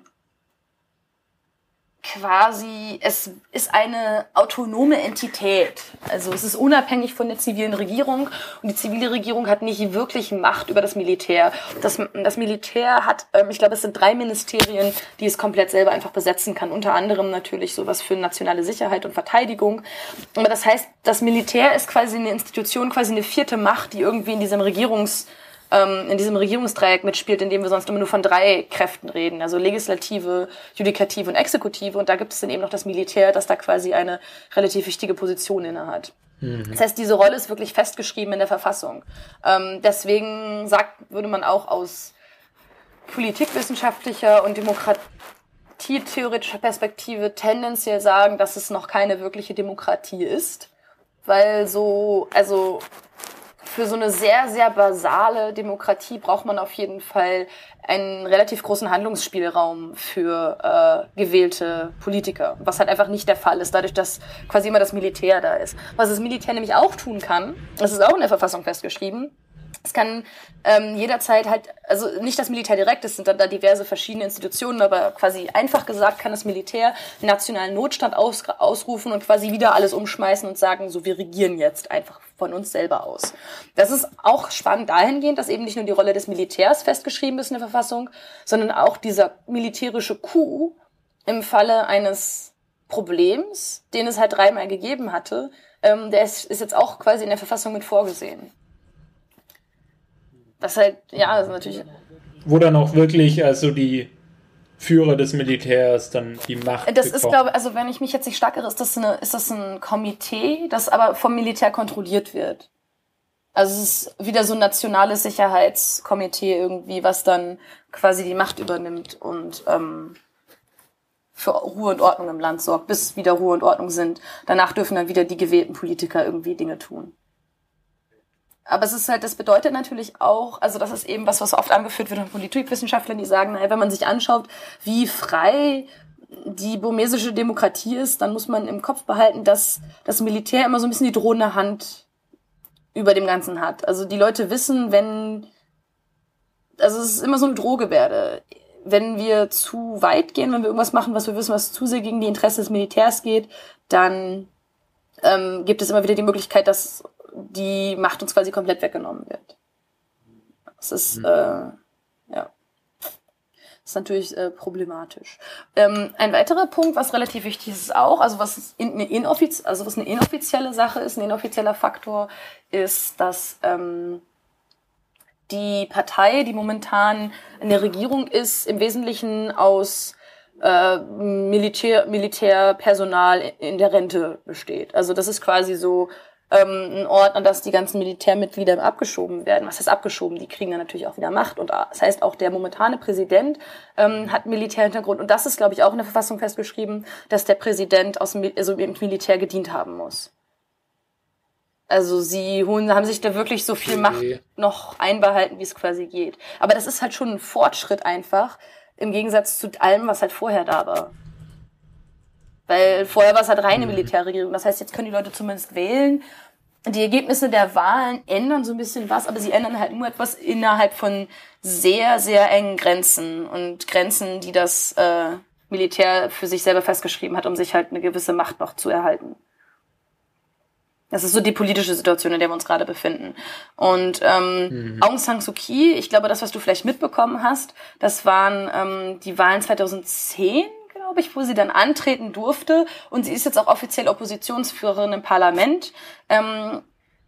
quasi, es ist eine autonome Entität. Also es ist unabhängig von der zivilen Regierung und die zivile Regierung hat nicht wirklich Macht über das Militär. Das, das Militär hat, ähm, ich glaube, es sind drei Ministerien, die es komplett selber einfach besetzen kann. Unter anderem natürlich sowas für nationale Sicherheit und Verteidigung. Aber das heißt, das Militär ist quasi eine Institution, quasi eine vierte Macht, die irgendwie in diesem Regierungs ähm, in diesem Regierungsdreieck mitspielt, in dem wir sonst immer nur von drei Kräften reden, also Legislative, Judikative und Exekutive. Und da gibt es dann eben noch das Militär, das da quasi eine relativ wichtige Position innehat. Mhm. Das heißt, diese Rolle ist wirklich festgeschrieben in der Verfassung. Ähm, deswegen sagt, würde man auch aus politikwissenschaftlicher und demokratietheoretischer Perspektive tendenziell sagen, dass es noch keine wirkliche Demokratie ist. Weil so, also für so eine sehr, sehr basale Demokratie braucht man auf jeden Fall einen relativ großen Handlungsspielraum für äh, gewählte Politiker, was halt einfach nicht der Fall ist, dadurch, dass quasi immer das Militär da ist. Was das Militär nämlich auch tun kann, das ist auch in der Verfassung festgeschrieben, es kann ähm, jederzeit halt, also nicht das Militär direkt, es sind dann da diverse verschiedene Institutionen, aber quasi einfach gesagt kann das Militär nationalen Notstand aus, ausrufen und quasi wieder alles umschmeißen und sagen, so wir regieren jetzt einfach von uns selber aus. Das ist auch spannend dahingehend, dass eben nicht nur die Rolle des Militärs festgeschrieben ist in der Verfassung, sondern auch dieser militärische Coup im Falle eines Problems, den es halt dreimal gegeben hatte, ähm, der ist, ist jetzt auch quasi in der Verfassung mit vorgesehen. Das halt, ja, das ist natürlich. Wo dann auch wirklich also die Führer des Militärs dann die Macht. Das bekommen. ist, glaube also wenn ich mich jetzt nicht stark irre, ist das, eine, ist das ein Komitee, das aber vom Militär kontrolliert wird. Also es ist wieder so ein nationales Sicherheitskomitee irgendwie, was dann quasi die Macht übernimmt und ähm, für Ruhe und Ordnung im Land sorgt, bis wieder Ruhe und Ordnung sind. Danach dürfen dann wieder die gewählten Politiker irgendwie Dinge tun. Aber es ist halt, das bedeutet natürlich auch, also das ist eben was, was oft angeführt wird von Politikwissenschaftlern, die sagen, naja, wenn man sich anschaut, wie frei die burmesische Demokratie ist, dann muss man im Kopf behalten, dass das Militär immer so ein bisschen die drohende Hand über dem Ganzen hat. Also die Leute wissen, wenn, also es ist immer so eine Drohgebärde. Wenn wir zu weit gehen, wenn wir irgendwas machen, was wir wissen, was zu sehr gegen die Interessen des Militärs geht, dann ähm, gibt es immer wieder die Möglichkeit, dass die Macht uns quasi komplett weggenommen wird. Das ist, mhm. äh, ja. Das ist natürlich äh, problematisch. Ähm, ein weiterer Punkt, was relativ wichtig ist auch, also was in, eine, inoffiz also was eine inoffizielle Sache ist, ein inoffizieller Faktor, ist, dass ähm, die Partei, die momentan in der Regierung ist, im Wesentlichen aus äh, Militär, Militärpersonal in der Rente besteht. Also das ist quasi so ähm, ein Ort, an das die ganzen Militärmitglieder abgeschoben werden. Was heißt abgeschoben? Die kriegen dann natürlich auch wieder Macht. Und das heißt, auch der momentane Präsident ähm, hat Militärhintergrund. Und das ist, glaube ich, auch in der Verfassung festgeschrieben, dass der Präsident aus dem, also im Militär gedient haben muss. Also sie holen, haben sich da wirklich so viel Macht noch einbehalten, wie es quasi geht. Aber das ist halt schon ein Fortschritt einfach, im Gegensatz zu allem, was halt vorher da war. Weil vorher war es halt reine mhm. Militärregierung. Das heißt, jetzt können die Leute zumindest wählen. Die Ergebnisse der Wahlen ändern so ein bisschen was, aber sie ändern halt nur etwas innerhalb von sehr, sehr engen Grenzen und Grenzen, die das äh, Militär für sich selber festgeschrieben hat, um sich halt eine gewisse Macht noch zu erhalten. Das ist so die politische Situation, in der wir uns gerade befinden. Und ähm, mhm. Aung San Suu Kyi, ich glaube, das, was du vielleicht mitbekommen hast, das waren ähm, die Wahlen 2010, glaube ich, wo sie dann antreten durfte. Und sie ist jetzt auch offiziell Oppositionsführerin im Parlament. Ähm,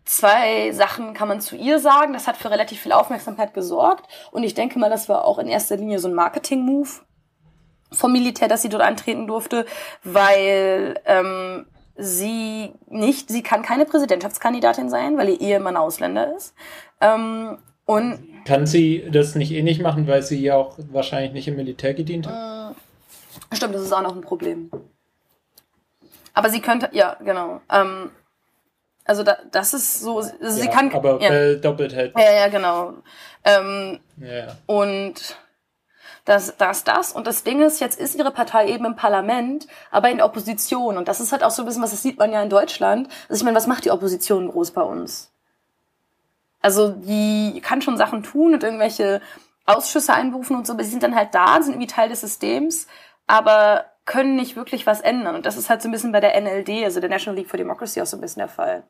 zwei Sachen kann man zu ihr sagen. Das hat für relativ viel Aufmerksamkeit gesorgt. Und ich denke mal, das war auch in erster Linie so ein Marketing-Move vom Militär, dass sie dort antreten durfte, weil ähm, sie nicht, sie kann keine Präsidentschaftskandidatin sein, weil ihr Ehemann Ausländer ist. Ähm, und kann sie das nicht eh nicht machen, weil sie ja auch wahrscheinlich nicht im Militär gedient hat? Äh, stimmt, das ist auch noch ein Problem. Aber sie könnte, ja, genau. Ähm, also da, das ist so, also ja, sie kann. Aber ja. doppelt hält. Ja, ja, genau. Ähm, ja. Und das, das, das. Und das Ding ist, jetzt ist ihre Partei eben im Parlament, aber in der Opposition. Und das ist halt auch so ein bisschen, was das sieht man ja in Deutschland. Also ich meine, was macht die Opposition groß bei uns? Also die kann schon Sachen tun und irgendwelche Ausschüsse einberufen und so, aber sie sind dann halt da, sind irgendwie Teil des Systems, aber können nicht wirklich was ändern. Und das ist halt so ein bisschen bei der NLD, also der National League for Democracy, auch so ein bisschen der Fall.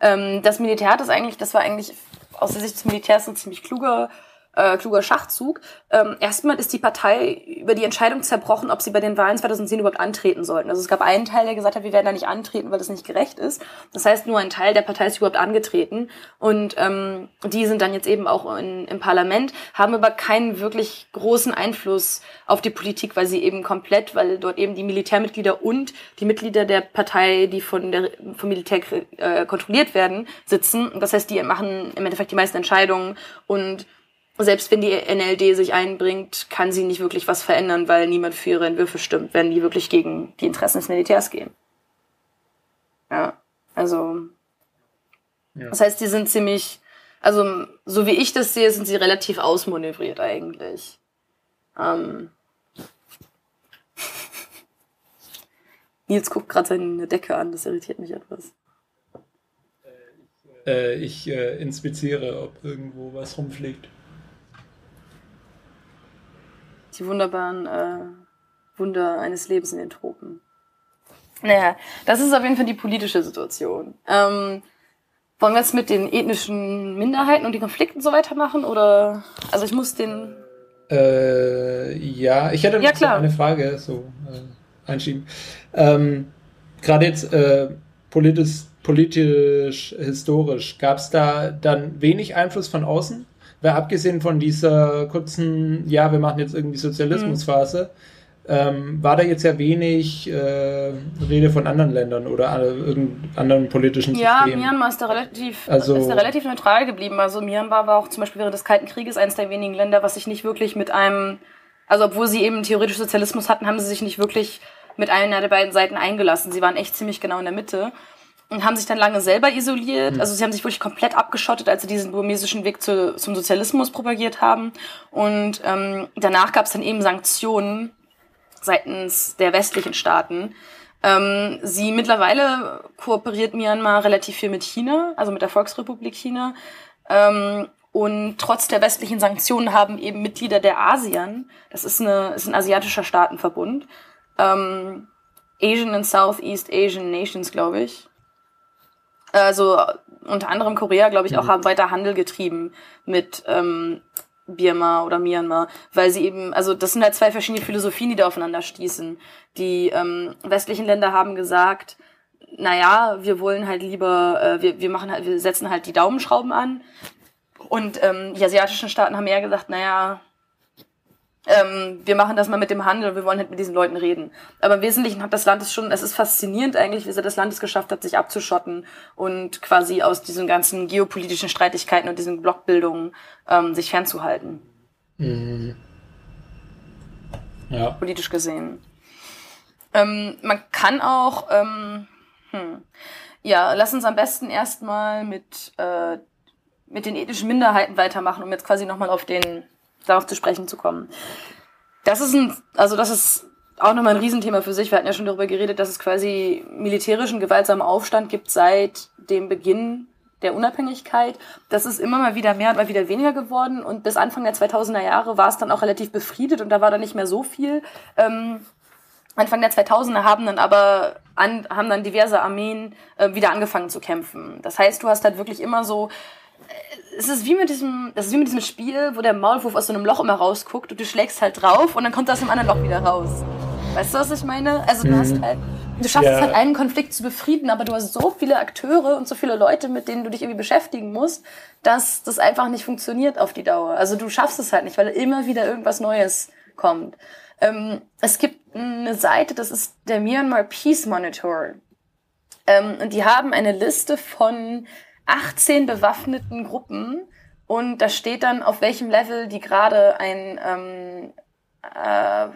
Ähm, das Militär hat das eigentlich, das war eigentlich aus der Sicht des Militärs ein ziemlich kluger äh, kluger Schachzug. Ähm, erstmal ist die Partei über die Entscheidung zerbrochen, ob sie bei den Wahlen 2010 überhaupt antreten sollten. Also es gab einen Teil, der gesagt hat, wir werden da nicht antreten, weil das nicht gerecht ist. Das heißt, nur ein Teil der Partei ist überhaupt angetreten. Und ähm, die sind dann jetzt eben auch in, im Parlament, haben aber keinen wirklich großen Einfluss auf die Politik, weil sie eben komplett, weil dort eben die Militärmitglieder und die Mitglieder der Partei, die von der vom Militär äh, kontrolliert werden, sitzen. Das heißt, die machen im Endeffekt die meisten Entscheidungen und selbst wenn die NLD sich einbringt, kann sie nicht wirklich was verändern, weil niemand für ihre Entwürfe stimmt, wenn die wirklich gegen die Interessen des Militärs gehen. Ja, also. Ja. Das heißt, die sind ziemlich, also so wie ich das sehe, sind sie relativ ausmanövriert eigentlich. Ähm. Nils guckt gerade seine Decke an, das irritiert mich etwas. Äh, ich äh, inspiziere, ob irgendwo was rumfliegt die wunderbaren äh, Wunder eines Lebens in den Tropen. Naja, das ist auf jeden Fall die politische Situation. Ähm, wollen wir jetzt mit den ethnischen Minderheiten und den Konflikten so weitermachen? Oder also ich muss den. Äh, ja, ich hätte ja, klar. eine Frage so äh, einschieben. Ähm, Gerade jetzt äh, politisch, politisch, historisch, gab es da dann wenig Einfluss von außen? Weil abgesehen von dieser kurzen, ja, wir machen jetzt irgendwie Sozialismusphase, mhm. ähm, war da jetzt ja wenig äh, Rede von anderen Ländern oder irgendeinem anderen politischen ja, Systemen. Ja, Myanmar ist da, relativ, also, ist da relativ neutral geblieben. Also Myanmar war auch zum Beispiel während des Kalten Krieges eines der wenigen Länder, was sich nicht wirklich mit einem, also obwohl sie eben theoretisch Sozialismus hatten, haben sie sich nicht wirklich mit einer der beiden Seiten eingelassen. Sie waren echt ziemlich genau in der Mitte und haben sich dann lange selber isoliert. Mhm. Also sie haben sich wirklich komplett abgeschottet, als sie diesen burmesischen Weg zu, zum Sozialismus propagiert haben. Und ähm, danach gab es dann eben Sanktionen seitens der westlichen Staaten. Ähm, sie mittlerweile kooperiert Myanmar relativ viel mit China, also mit der Volksrepublik China. Ähm, und trotz der westlichen Sanktionen haben eben Mitglieder der ASEAN, das ist, eine, ist ein asiatischer Staatenverbund, ähm, Asian and Southeast Asian Nations, glaube ich, also unter anderem Korea, glaube ich, auch mhm. haben weiter Handel getrieben mit ähm, Birma oder Myanmar, weil sie eben, also das sind halt zwei verschiedene Philosophien, die da aufeinander stießen. Die ähm, westlichen Länder haben gesagt, naja, wir wollen halt lieber, äh, wir, wir machen halt, wir setzen halt die Daumenschrauben an. Und ähm, die asiatischen Staaten haben eher gesagt, naja, ähm, wir machen das mal mit dem Handel, wir wollen halt mit diesen Leuten reden. Aber im Wesentlichen hat das Land es schon, es ist faszinierend eigentlich, wie sehr das Land es geschafft hat, sich abzuschotten und quasi aus diesen ganzen geopolitischen Streitigkeiten und diesen Blockbildungen ähm, sich fernzuhalten. Mhm. Ja. Politisch gesehen. Ähm, man kann auch, ähm, hm, ja, lass uns am besten erstmal mit, äh, mit den ethnischen Minderheiten weitermachen, um jetzt quasi nochmal auf den darauf zu sprechen zu kommen. Das ist ein, also das ist auch nochmal ein Riesenthema für sich. Wir hatten ja schon darüber geredet, dass es quasi militärischen gewaltsamen Aufstand gibt seit dem Beginn der Unabhängigkeit. Das ist immer mal wieder mehr und mal wieder weniger geworden und bis Anfang der 2000er Jahre war es dann auch relativ befriedet und da war dann nicht mehr so viel. Ähm, Anfang der 2000er haben dann aber an, haben dann diverse Armeen äh, wieder angefangen zu kämpfen. Das heißt, du hast halt wirklich immer so es ist wie mit diesem, das ist wie mit diesem Spiel, wo der Maulwurf aus so einem Loch immer rausguckt und du schlägst halt drauf und dann kommt er aus dem anderen Loch wieder raus. Weißt du, was ich meine? Also du mhm. hast halt, du schaffst ja. es halt einen Konflikt zu befrieden, aber du hast so viele Akteure und so viele Leute, mit denen du dich irgendwie beschäftigen musst, dass das einfach nicht funktioniert auf die Dauer. Also du schaffst es halt nicht, weil immer wieder irgendwas Neues kommt. Ähm, es gibt eine Seite, das ist der Myanmar Peace Monitor. Ähm, und die haben eine Liste von 18 bewaffneten Gruppen und da steht dann, auf welchem Level die gerade ein, ähm, äh,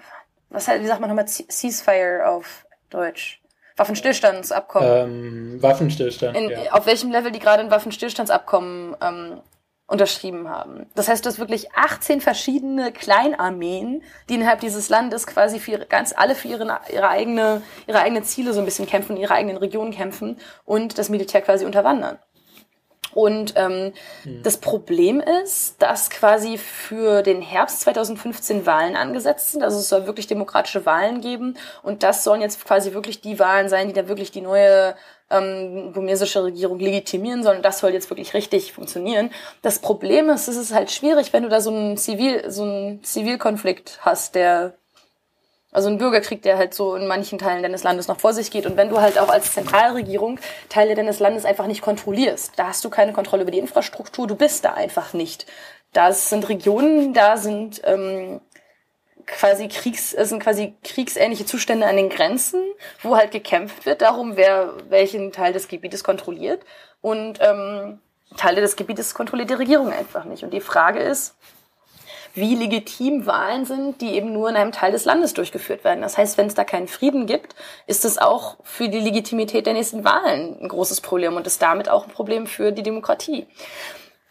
was halt, wie sagt man nochmal, Ceasefire auf Deutsch? Waffenstillstandsabkommen. Ähm, Waffenstillstand. In, ja. Auf welchem Level die gerade ein Waffenstillstandsabkommen ähm, unterschrieben haben. Das heißt, du hast wirklich 18 verschiedene Kleinarmeen, die innerhalb dieses Landes quasi für ihre, ganz alle für ihre, ihre eigene ihre eigene Ziele so ein bisschen kämpfen, ihre eigenen Regionen kämpfen und das Militär quasi unterwandern. Und ähm, mhm. das Problem ist, dass quasi für den Herbst 2015 Wahlen angesetzt sind. Also es soll wirklich demokratische Wahlen geben. Und das sollen jetzt quasi wirklich die Wahlen sein, die da wirklich die neue ähm, burmesische Regierung legitimieren sollen. Und das soll jetzt wirklich richtig funktionieren. Das Problem ist, es ist halt schwierig, wenn du da so einen Zivil, so einen Zivilkonflikt hast, der also ein Bürgerkrieg, der halt so in manchen Teilen deines Landes noch vor sich geht. Und wenn du halt auch als Zentralregierung Teile deines Landes einfach nicht kontrollierst, da hast du keine Kontrolle über die Infrastruktur, du bist da einfach nicht. Das sind Regionen, da sind ähm, quasi Kriegs, sind quasi kriegsähnliche Zustände an den Grenzen, wo halt gekämpft wird darum, wer welchen Teil des Gebietes kontrolliert. Und ähm, Teile des Gebietes kontrolliert die Regierung einfach nicht. Und die Frage ist, wie legitim Wahlen sind, die eben nur in einem Teil des Landes durchgeführt werden. Das heißt, wenn es da keinen Frieden gibt, ist es auch für die Legitimität der nächsten Wahlen ein großes Problem und ist damit auch ein Problem für die Demokratie.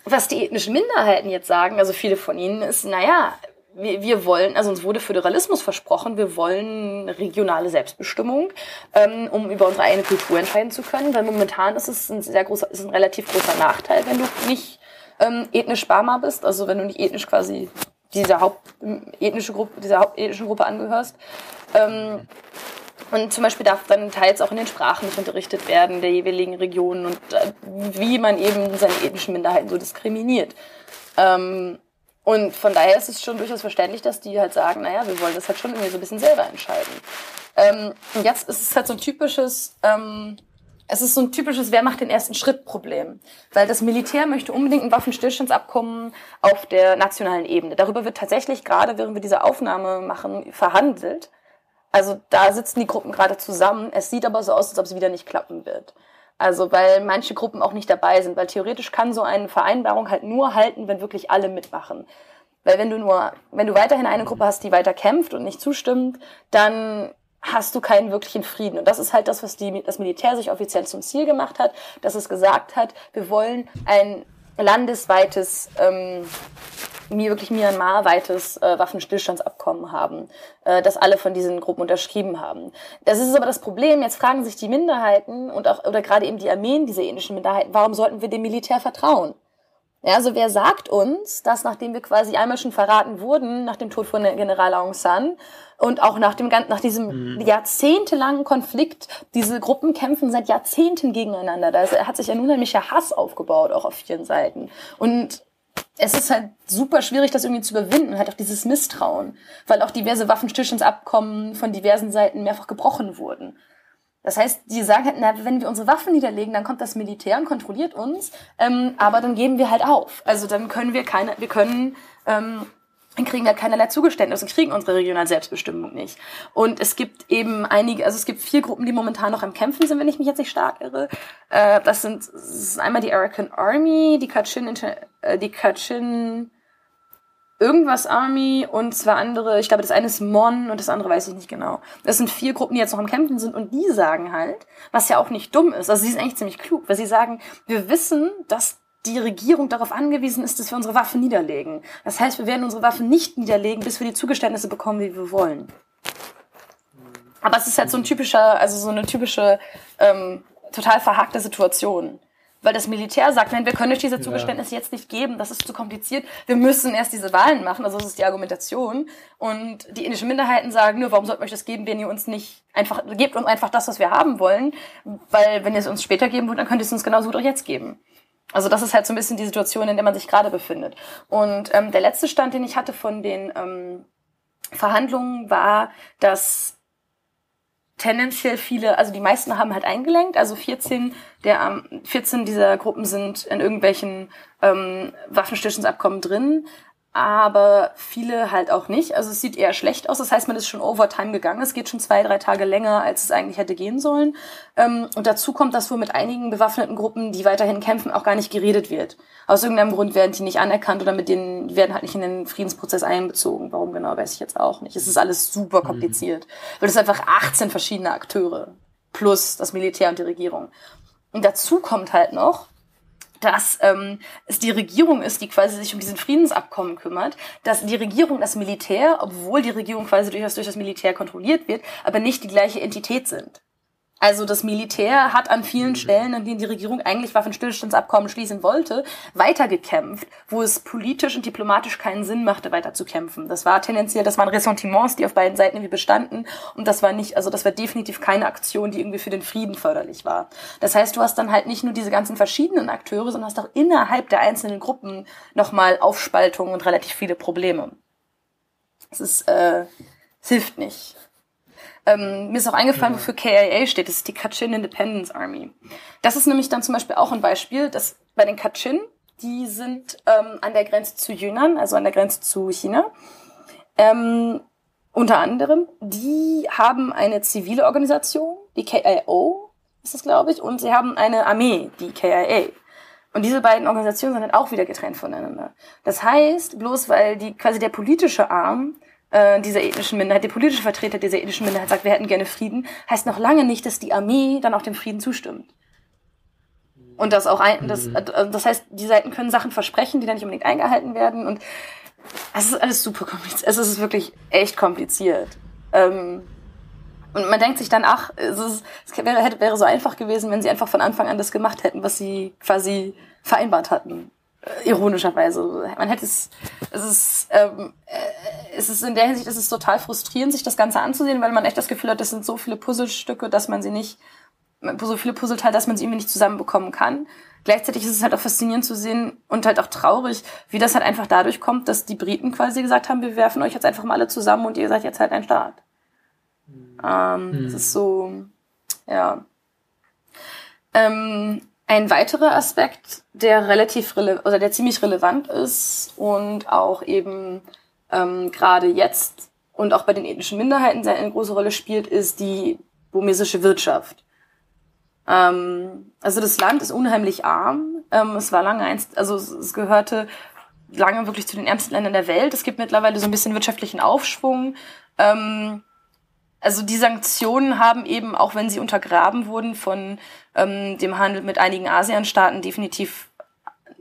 Was die ethnischen Minderheiten jetzt sagen, also viele von ihnen, ist, naja, wir, wir wollen, also uns wurde Föderalismus versprochen, wir wollen regionale Selbstbestimmung, ähm, um über unsere eigene Kultur entscheiden zu können, weil momentan ist es ein sehr großer, ist ein relativ großer Nachteil, wenn du nicht ähm, ethnisch Barma bist, also wenn du nicht ethnisch quasi dieser hauptethnische Gruppe, dieser hauptethnischen Gruppe angehörst. Ähm, und zum Beispiel darf dann teils auch in den Sprachen nicht unterrichtet werden der jeweiligen Regionen und äh, wie man eben seine ethnischen Minderheiten so diskriminiert. Ähm, und von daher ist es schon durchaus verständlich, dass die halt sagen, naja, wir wollen das halt schon irgendwie so ein bisschen selber entscheiden. Ähm, und jetzt ist es halt so ein typisches, ähm, es ist so ein typisches Wer macht den ersten Schritt Problem. Weil das Militär möchte unbedingt ein Waffenstillstandsabkommen auf der nationalen Ebene. Darüber wird tatsächlich gerade, während wir diese Aufnahme machen, verhandelt. Also da sitzen die Gruppen gerade zusammen. Es sieht aber so aus, als ob es wieder nicht klappen wird. Also weil manche Gruppen auch nicht dabei sind, weil theoretisch kann so eine Vereinbarung halt nur halten, wenn wirklich alle mitmachen. Weil wenn du nur, wenn du weiterhin eine Gruppe hast, die weiter kämpft und nicht zustimmt, dann hast du keinen wirklichen Frieden. Und das ist halt das, was die, das Militär sich offiziell zum Ziel gemacht hat, dass es gesagt hat, wir wollen ein landesweites, ähm, wirklich Myanmar-weites äh, Waffenstillstandsabkommen haben, äh, das alle von diesen Gruppen unterschrieben haben. Das ist aber das Problem. Jetzt fragen sich die Minderheiten und auch oder gerade eben die Armeen dieser ähnlichen Minderheiten, warum sollten wir dem Militär vertrauen? Ja, also wer sagt uns, dass nachdem wir quasi einmal schon verraten wurden, nach dem Tod von General Aung San und auch nach dem nach diesem mhm. jahrzehntelangen Konflikt, diese Gruppen kämpfen seit Jahrzehnten gegeneinander. Da hat sich ein unheimlicher Hass aufgebaut, auch auf vielen Seiten. Und es ist halt super schwierig, das irgendwie zu überwinden, halt auch dieses Misstrauen, weil auch diverse Waffenstillstandsabkommen von diversen Seiten mehrfach gebrochen wurden. Das heißt, die sagen halt, na, wenn wir unsere Waffen niederlegen, dann kommt das Militär und kontrolliert uns, ähm, aber dann geben wir halt auf. Also dann können wir keine, wir können ähm, dann kriegen wir keinerlei Zugeständnisse und kriegen unsere regionale Selbstbestimmung nicht. Und es gibt eben einige, also es gibt vier Gruppen, die momentan noch am Kämpfen sind, wenn ich mich jetzt nicht stark irre. Äh, das, sind, das ist einmal die Arakan Army, die Kachin, äh, die Kachin irgendwas Army und zwei andere, ich glaube, das eine ist Mon und das andere weiß ich nicht genau. Das sind vier Gruppen, die jetzt noch am Kämpfen sind und die sagen halt, was ja auch nicht dumm ist, also sie sind eigentlich ziemlich klug, weil sie sagen, wir wissen, dass die Regierung darauf angewiesen ist, dass wir unsere Waffen niederlegen. Das heißt, wir werden unsere Waffen nicht niederlegen, bis wir die Zugeständnisse bekommen, wie wir wollen. Aber es ist halt so ein typischer, also so eine typische, ähm, total verhakte Situation. Weil das Militär sagt, nein, wir können euch diese Zugeständnisse ja. jetzt nicht geben, das ist zu kompliziert, wir müssen erst diese Wahlen machen, also das ist die Argumentation. Und die indischen Minderheiten sagen, nur warum sollten wir euch das geben, wenn ihr uns nicht einfach, gebt uns einfach das, was wir haben wollen, weil wenn ihr es uns später geben wollt, dann könnt ihr es uns genauso gut auch jetzt geben. Also das ist halt so ein bisschen die Situation, in der man sich gerade befindet. Und ähm, der letzte Stand, den ich hatte von den ähm, Verhandlungen, war, dass tendenziell viele, also die meisten haben halt eingelenkt, also 14 der 14 dieser Gruppen sind in irgendwelchen ähm, Waffenstillstandsabkommen drin, aber viele halt auch nicht. Also es sieht eher schlecht aus. Das heißt, man ist schon overtime gegangen. Es geht schon zwei, drei Tage länger, als es eigentlich hätte gehen sollen. Ähm, und dazu kommt, dass wohl mit einigen bewaffneten Gruppen, die weiterhin kämpfen, auch gar nicht geredet wird. Aus irgendeinem Grund werden die nicht anerkannt oder mit denen werden halt nicht in den Friedensprozess einbezogen. Warum genau, weiß ich jetzt auch nicht. Es ist alles super kompliziert. Mhm. Weil es einfach 18 verschiedene Akteure plus das Militär und die Regierung. Und dazu kommt halt noch, dass ähm, es die Regierung ist, die quasi sich um diesen Friedensabkommen kümmert, dass die Regierung, das Militär, obwohl die Regierung quasi durchaus durch das Militär kontrolliert wird, aber nicht die gleiche Entität sind. Also das Militär hat an vielen mhm. Stellen, an denen die Regierung eigentlich Waffenstillstandsabkommen schließen wollte, weitergekämpft, wo es politisch und diplomatisch keinen Sinn machte, weiter zu kämpfen. Das war tendenziell, das waren Ressentiments, die auf beiden Seiten irgendwie bestanden und das war nicht, also das war definitiv keine Aktion, die irgendwie für den Frieden förderlich war. Das heißt, du hast dann halt nicht nur diese ganzen verschiedenen Akteure, sondern hast auch innerhalb der einzelnen Gruppen nochmal Aufspaltungen und relativ viele Probleme. Es ist, äh, es hilft nicht. Ähm, mir ist auch eingefallen, wofür KIA steht. Das ist die Kachin Independence Army. Das ist nämlich dann zum Beispiel auch ein Beispiel, dass bei den Kachin, die sind ähm, an der Grenze zu Yunnan, also an der Grenze zu China. Ähm, unter anderem, die haben eine zivile Organisation, die KIO ist das, glaube ich, und sie haben eine Armee, die KIA. Und diese beiden Organisationen sind dann auch wieder getrennt voneinander. Das heißt, bloß weil die quasi der politische Arm äh, dieser ethnischen Minderheit, der politische Vertreter dieser ethnischen Minderheit sagt, wir hätten gerne Frieden, heißt noch lange nicht, dass die Armee dann auch dem Frieden zustimmt. Und das auch ein, das, mhm. äh, das heißt, die Seiten können Sachen versprechen, die dann nicht unbedingt eingehalten werden. Und es ist alles super kompliziert. Es ist wirklich echt kompliziert. Ähm, und man denkt sich dann, ach, es, ist, es wäre, hätte, wäre so einfach gewesen, wenn sie einfach von Anfang an das gemacht hätten, was sie quasi vereinbart hatten. Äh, ironischerweise. Man hätte es, es ist, ähm, äh, es ist in der Hinsicht, es ist total frustrierend, sich das Ganze anzusehen, weil man echt das Gefühl hat, das sind so viele Puzzlestücke, dass man sie nicht, so viele Puzzleteile, dass man sie irgendwie nicht zusammenbekommen kann. Gleichzeitig ist es halt auch faszinierend zu sehen und halt auch traurig, wie das halt einfach dadurch kommt, dass die Briten quasi gesagt haben, wir werfen euch jetzt einfach mal alle zusammen und ihr seid jetzt halt ein Staat. Mhm. Ähm, hm. Das ist so, ja. Ähm, ein weiterer Aspekt, der relativ rele oder der ziemlich relevant ist und auch eben ähm, gerade jetzt und auch bei den ethnischen Minderheiten eine große Rolle spielt, ist die burmesische Wirtschaft. Ähm, also das Land ist unheimlich arm. Ähm, es war lange eins, also es gehörte lange wirklich zu den ärmsten Ländern der Welt. Es gibt mittlerweile so ein bisschen wirtschaftlichen Aufschwung. Ähm, also die Sanktionen haben eben, auch wenn sie untergraben wurden von ähm, dem Handel mit einigen ASEAN-Staaten, definitiv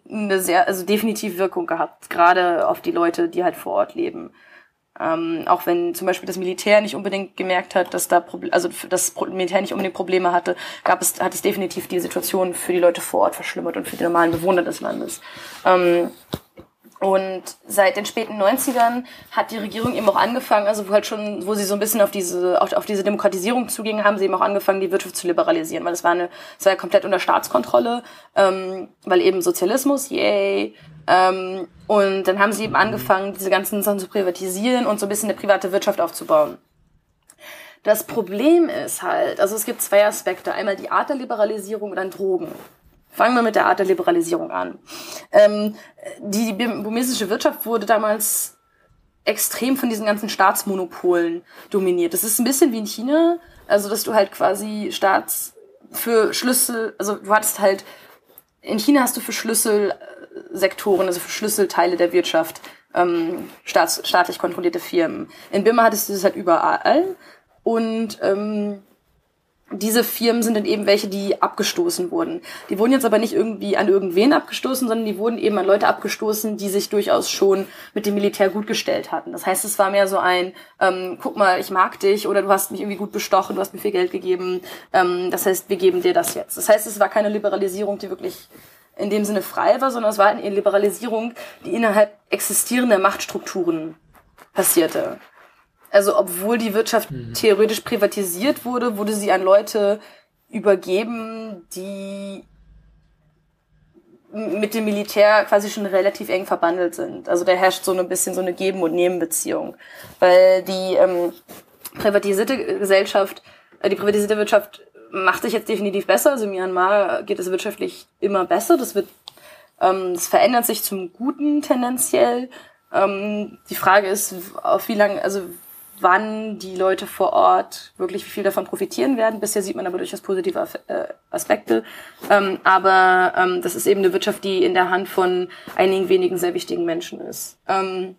eine sehr, also definitiv Wirkung gehabt, gerade auf die Leute, die halt vor Ort leben. Ähm, auch wenn zum Beispiel das Militär nicht unbedingt gemerkt hat, dass da Proble also das Militär nicht unbedingt Probleme hatte, gab es, hat es definitiv die Situation für die Leute vor Ort verschlimmert und für die normalen Bewohner des Landes. Ähm, Und seit den späten 90ern hat die Regierung eben auch angefangen, also wo halt schon, wo sie so ein bisschen auf diese, auf, auf diese Demokratisierung zugingen, haben sie eben auch angefangen, die Wirtschaft zu liberalisieren, weil es war eine, es war ja komplett unter Staatskontrolle, ähm, weil eben Sozialismus, yay. Ähm, und dann haben sie eben angefangen, diese ganzen Sachen zu privatisieren und so ein bisschen eine private Wirtschaft aufzubauen. Das Problem ist halt, also es gibt zwei Aspekte. Einmal die Art der Liberalisierung und dann Drogen. Fangen wir mit der Art der Liberalisierung an. Ähm, die burmesische Wirtschaft wurde damals extrem von diesen ganzen Staatsmonopolen dominiert. Das ist ein bisschen wie in China, also dass du halt quasi Staats für Schlüssel, also du hattest halt in China hast du für Schlüsselsektoren, also für Schlüsselteile der Wirtschaft ähm, staats, staatlich kontrollierte Firmen. In Birma hattest du das halt überall und ähm, diese Firmen sind dann eben welche, die abgestoßen wurden. Die wurden jetzt aber nicht irgendwie an irgendwen abgestoßen, sondern die wurden eben an Leute abgestoßen, die sich durchaus schon mit dem Militär gut gestellt hatten. Das heißt, es war mehr so ein, ähm, guck mal, ich mag dich oder du hast mich irgendwie gut bestochen, du hast mir viel Geld gegeben. Ähm, das heißt, wir geben dir das jetzt. Das heißt, es war keine Liberalisierung, die wirklich in dem Sinne frei war, sondern es war eine Liberalisierung, die innerhalb existierender Machtstrukturen passierte. Also obwohl die Wirtschaft mhm. theoretisch privatisiert wurde, wurde sie an Leute übergeben, die mit dem Militär quasi schon relativ eng verbandelt sind. Also da herrscht so ein bisschen so eine Geben- und Nehmen-Beziehung. Weil die ähm, privatisierte Gesellschaft, äh, die privatisierte Wirtschaft macht sich jetzt definitiv besser. Also in Myanmar geht es wirtschaftlich immer besser. Das wird, ähm, das verändert sich zum Guten tendenziell. Ähm, die Frage ist, auf wie lange, also wann die Leute vor Ort wirklich viel davon profitieren werden. Bisher sieht man aber durchaus positive äh, Aspekte. Ähm, aber ähm, das ist eben eine Wirtschaft, die in der Hand von einigen wenigen sehr wichtigen Menschen ist. Ähm,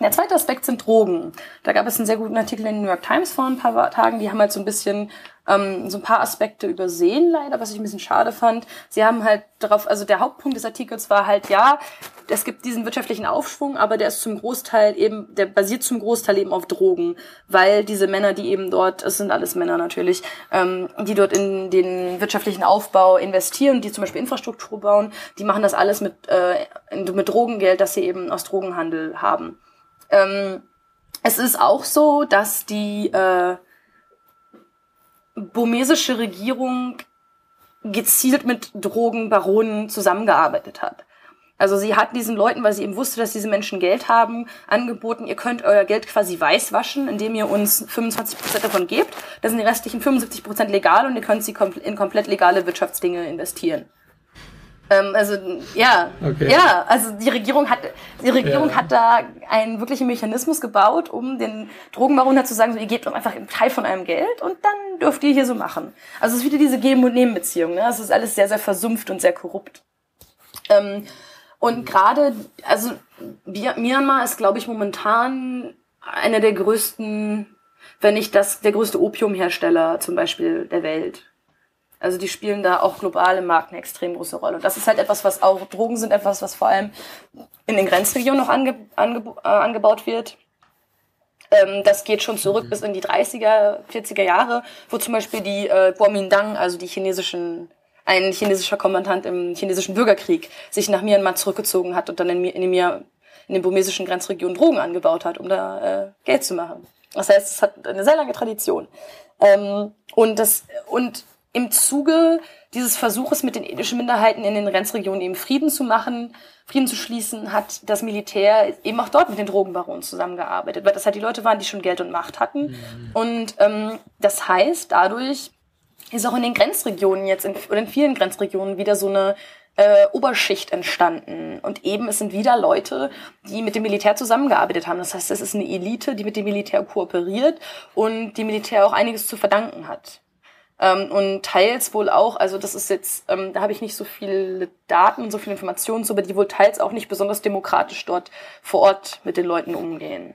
der zweite Aspekt sind Drogen. Da gab es einen sehr guten Artikel in den New York Times vor ein paar Tagen. Die haben halt so ein bisschen ähm, so ein paar Aspekte übersehen, leider, was ich ein bisschen schade fand. Sie haben halt darauf, also der Hauptpunkt des Artikels war halt, ja, es gibt diesen wirtschaftlichen Aufschwung, aber der ist zum Großteil eben, der basiert zum Großteil eben auf Drogen, weil diese Männer, die eben dort, es sind alles Männer natürlich, ähm, die dort in den wirtschaftlichen Aufbau investieren, die zum Beispiel Infrastruktur bauen, die machen das alles mit, äh, mit Drogengeld, das sie eben aus Drogenhandel haben. Ähm, es ist auch so, dass die äh, burmesische Regierung gezielt mit Drogenbaronen zusammengearbeitet hat. Also sie hat diesen Leuten, weil sie eben wusste, dass diese Menschen Geld haben, angeboten, ihr könnt euer Geld quasi weiß waschen, indem ihr uns 25 Prozent davon gebt. Da sind die restlichen 75 Prozent legal und ihr könnt sie in komplett legale Wirtschaftsdinge investieren. Ähm, also ja, okay. ja, also die Regierung hat die Regierung ja. hat da einen wirklichen Mechanismus gebaut, um den Drogenbaron zu sagen, so, ihr gebt uns einfach einen Teil von eurem Geld und dann dürft ihr hier so machen. Also es ist wieder diese Geben- und Nehmen-Beziehung. Ne? Es ist alles sehr, sehr versumpft und sehr korrupt. Ähm, und gerade, also Myanmar ist, glaube ich, momentan einer der größten, wenn nicht das, der größte Opiumhersteller zum Beispiel der Welt. Also die spielen da auch global im Markt eine extrem große Rolle. Und das ist halt etwas, was auch, Drogen sind etwas, was vor allem in den Grenzregionen noch ange, ange, äh, angebaut wird. Ähm, das geht schon zurück mhm. bis in die 30er, 40er Jahre, wo zum Beispiel die äh, Kuomintang, also die chinesischen, ein chinesischer Kommandant im chinesischen Bürgerkrieg, sich nach Myanmar zurückgezogen hat und dann in, in, in, in den burmesischen Grenzregionen Drogen angebaut hat, um da äh, Geld zu machen. Das heißt, es hat eine sehr lange Tradition. Ähm, und das, und im Zuge dieses Versuches mit den ethnischen Minderheiten in den Grenzregionen eben Frieden zu machen, Frieden zu schließen, hat das Militär eben auch dort mit den Drogenbaronen zusammengearbeitet, weil das halt die Leute waren, die schon Geld und Macht hatten. Mhm. Und ähm, das heißt, dadurch ist auch in den Grenzregionen jetzt, in, oder in vielen Grenzregionen wieder so eine äh, Oberschicht entstanden. Und eben, es sind wieder Leute, die mit dem Militär zusammengearbeitet haben. Das heißt, es ist eine Elite, die mit dem Militär kooperiert und die Militär auch einiges zu verdanken hat. Ähm, und teils wohl auch, also das ist jetzt, ähm, da habe ich nicht so viele Daten und so viele Informationen zu, aber die wohl teils auch nicht besonders demokratisch dort vor Ort mit den Leuten umgehen.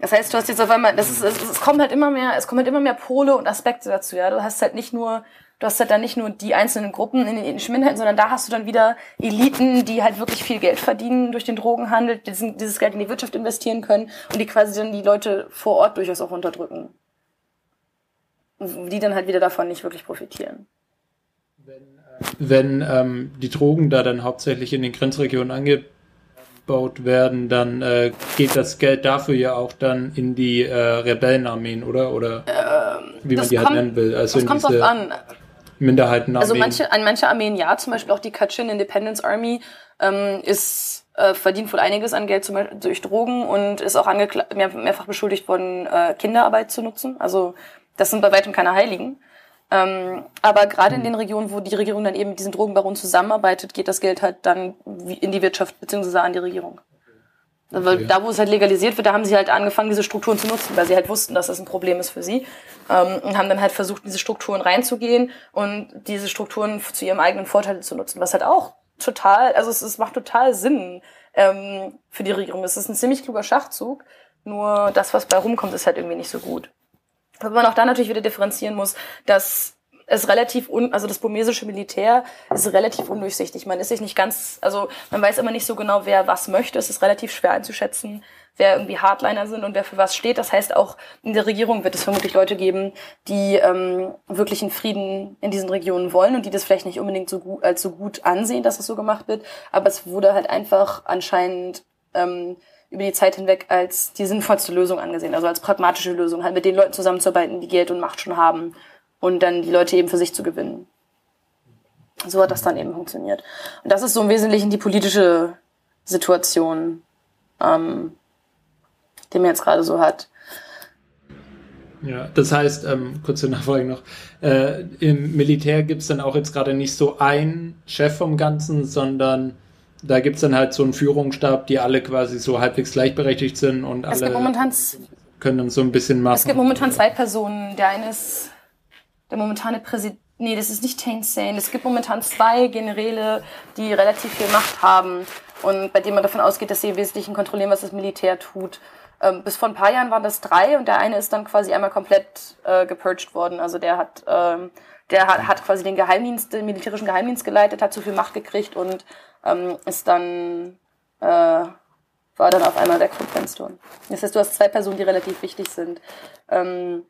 Das heißt, du hast jetzt auf einmal, das ist, es, es kommt halt immer mehr, es kommen halt immer mehr Pole und Aspekte dazu, ja. Du hast halt nicht nur, du hast halt dann nicht nur die einzelnen Gruppen in den ethnischen Minderheiten, sondern da hast du dann wieder Eliten, die halt wirklich viel Geld verdienen durch den Drogenhandel, die dieses Geld in die Wirtschaft investieren können und die quasi dann die Leute vor Ort durchaus auch unterdrücken die dann halt wieder davon nicht wirklich profitieren. Wenn, äh, wenn ähm, die Drogen da dann hauptsächlich in den Grenzregionen ange aufgebaut werden, dann äh, geht das Geld dafür ja auch dann in die äh, Rebellenarmeen, oder? Oder ähm, wie man die halt nennen will. Also das kommt drauf an. Minderheitenarmeen. Also manche, an manche Armeen ja, zum Beispiel auch die Kachin Independence Army ähm, ist äh, verdient wohl einiges an Geld zum Beispiel durch Drogen und ist auch mehr, mehrfach beschuldigt worden, äh, Kinderarbeit zu nutzen. Also das sind bei weitem keine Heiligen. Ähm, aber gerade in den Regionen, wo die Regierung dann eben mit diesen Drogenbaronen zusammenarbeitet, geht das Geld halt dann in die Wirtschaft beziehungsweise an die Regierung. Weil da, wo es halt legalisiert wird, da haben sie halt angefangen, diese Strukturen zu nutzen, weil sie halt wussten, dass das ein Problem ist für sie. Ähm, und haben dann halt versucht, diese Strukturen reinzugehen und diese Strukturen zu ihrem eigenen Vorteil zu nutzen. Was halt auch total, also es, es macht total Sinn ähm, für die Regierung. Es ist ein ziemlich kluger Schachzug, nur das, was bei rumkommt, ist halt irgendwie nicht so gut. Aber man auch da natürlich wieder differenzieren muss, dass es relativ un, also das burmesische Militär ist relativ undurchsichtig. Man ist sich nicht ganz, also man weiß immer nicht so genau, wer was möchte. Es ist relativ schwer einzuschätzen, wer irgendwie Hardliner sind und wer für was steht. Das heißt, auch in der Regierung wird es vermutlich Leute geben, die ähm, wirklich einen Frieden in diesen Regionen wollen und die das vielleicht nicht unbedingt so gut, als so gut ansehen, dass es so gemacht wird. Aber es wurde halt einfach anscheinend ähm, über die Zeit hinweg als die sinnvollste Lösung angesehen, also als pragmatische Lösung, halt mit den Leuten zusammenzuarbeiten, die Geld und Macht schon haben und dann die Leute eben für sich zu gewinnen. So hat das dann eben funktioniert. Und das ist so im Wesentlichen die politische Situation, ähm, die man jetzt gerade so hat. Ja, das heißt, ähm, kurze Nachfrage noch, äh, im Militär gibt's dann auch jetzt gerade nicht so einen Chef vom Ganzen, sondern da gibt's dann halt so einen Führungsstab, die alle quasi so halbwegs gleichberechtigt sind und es alle können dann so ein bisschen machen. Es gibt momentan zwei Personen. Der eine ist der momentane Präsident. Nee, das ist nicht Tain Sane. Es gibt momentan zwei Generäle, die relativ viel Macht haben und bei denen man davon ausgeht, dass sie im Wesentlichen kontrollieren, was das Militär tut. Ähm, bis vor ein paar Jahren waren das drei und der eine ist dann quasi einmal komplett äh, gepurged worden. Also der hat, ähm, der hat, hat quasi den Geheimdienst, den militärischen Geheimdienst geleitet, hat zu viel Macht gekriegt und ähm, ist dann äh, war dann auf einmal der Kronprinzton. Das heißt, du hast zwei Personen, die relativ wichtig sind. Ähm,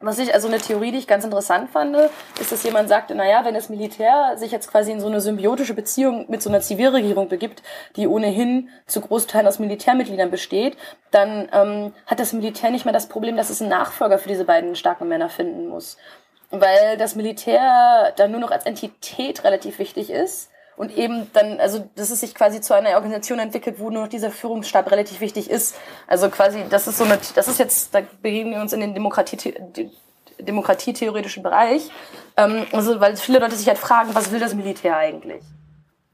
was ich, also eine Theorie, die ich ganz interessant fand, ist, dass jemand sagte, naja, wenn das Militär sich jetzt quasi in so eine symbiotische Beziehung mit so einer Zivilregierung begibt, die ohnehin zu Großteilen aus Militärmitgliedern besteht, dann ähm, hat das Militär nicht mehr das Problem, dass es einen Nachfolger für diese beiden starken Männer finden muss. Weil das Militär dann nur noch als Entität relativ wichtig ist und eben dann, also dass es sich quasi zu einer Organisation entwickelt, wo nur noch dieser Führungsstab relativ wichtig ist. Also quasi, das ist so eine, das ist jetzt, da begeben wir uns in den Demokratie, demokratietheoretischen Bereich. Ähm, also, weil viele Leute sich halt fragen, was will das Militär eigentlich?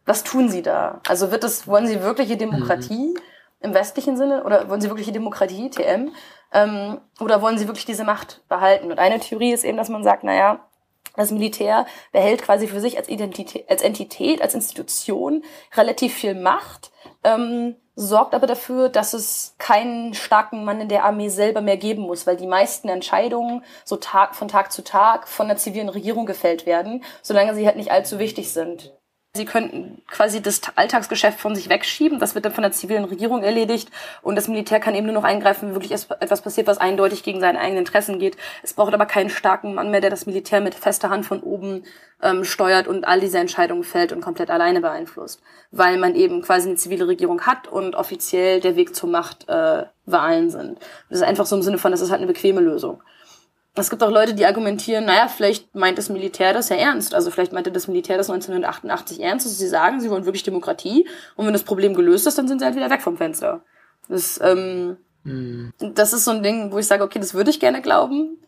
Was tun sie da? Also wird das, wollen sie wirkliche Demokratie mhm. im westlichen Sinne oder wollen sie wirkliche Demokratie, TM? Ähm, oder wollen sie wirklich diese Macht behalten? Und eine Theorie ist eben, dass man sagt, naja, das Militär behält quasi für sich als Identität, als Entität, als Institution relativ viel Macht, ähm, sorgt aber dafür, dass es keinen starken Mann in der Armee selber mehr geben muss, weil die meisten Entscheidungen so Tag von Tag zu Tag von der zivilen Regierung gefällt werden, solange sie halt nicht allzu wichtig sind. Sie könnten quasi das Alltagsgeschäft von sich wegschieben. Das wird dann von der zivilen Regierung erledigt. Und das Militär kann eben nur noch eingreifen, wenn wirklich etwas passiert, was eindeutig gegen seine eigenen Interessen geht. Es braucht aber keinen starken Mann mehr, der das Militär mit fester Hand von oben ähm, steuert und all diese Entscheidungen fällt und komplett alleine beeinflusst. Weil man eben quasi eine zivile Regierung hat und offiziell der Weg zur Macht äh, Wahlen sind. Das ist einfach so im Sinne von, das ist halt eine bequeme Lösung es gibt auch Leute, die argumentieren, naja, vielleicht meint das Militär das ja ernst. Also vielleicht meinte das Militär das 1988 ernst, dass sie sagen, sie wollen wirklich Demokratie. Und wenn das Problem gelöst ist, dann sind sie halt wieder weg vom Fenster. Das, ähm, mhm. das ist so ein Ding, wo ich sage, okay, das würde ich gerne glauben.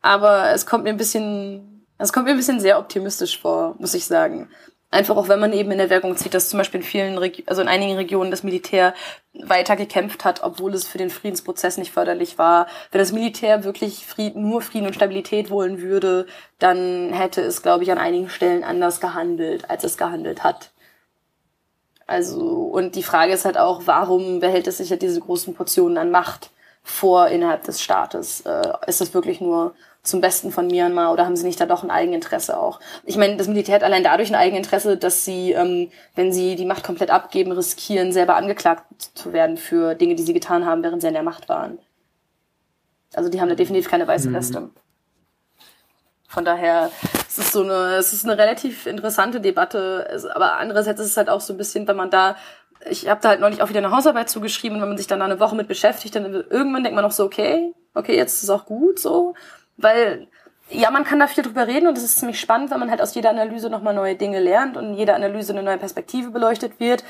Aber es kommt mir ein bisschen, es kommt mir ein bisschen sehr optimistisch vor, muss ich sagen. Einfach auch, wenn man eben in Erwägung zieht, dass zum Beispiel in vielen, Reg also in einigen Regionen das Militär weiter gekämpft hat, obwohl es für den Friedensprozess nicht förderlich war. Wenn das Militär wirklich Frieden, nur Frieden und Stabilität wollen würde, dann hätte es, glaube ich, an einigen Stellen anders gehandelt, als es gehandelt hat. Also, und die Frage ist halt auch, warum behält es sich ja diese großen Portionen an Macht vor innerhalb des Staates? Äh, ist das wirklich nur zum Besten von Myanmar oder haben sie nicht da doch ein Eigeninteresse auch? Ich meine, das Militär hat allein dadurch ein Eigeninteresse, dass sie, ähm, wenn sie die Macht komplett abgeben, riskieren, selber angeklagt zu werden für Dinge, die sie getan haben, während sie an der Macht waren. Also die haben da definitiv keine weiße mhm. Weste. Von daher, es ist so eine, es ist eine relativ interessante Debatte, aber andererseits ist es halt auch so ein bisschen, wenn man da ich habe da halt neulich auch wieder eine Hausarbeit zugeschrieben und wenn man sich dann da eine Woche mit beschäftigt, dann irgendwann denkt man noch so, okay, okay, jetzt ist es auch gut so, weil ja, man kann da viel drüber reden und es ist ziemlich spannend, weil man halt aus jeder Analyse nochmal neue Dinge lernt und in jeder Analyse eine neue Perspektive beleuchtet wird.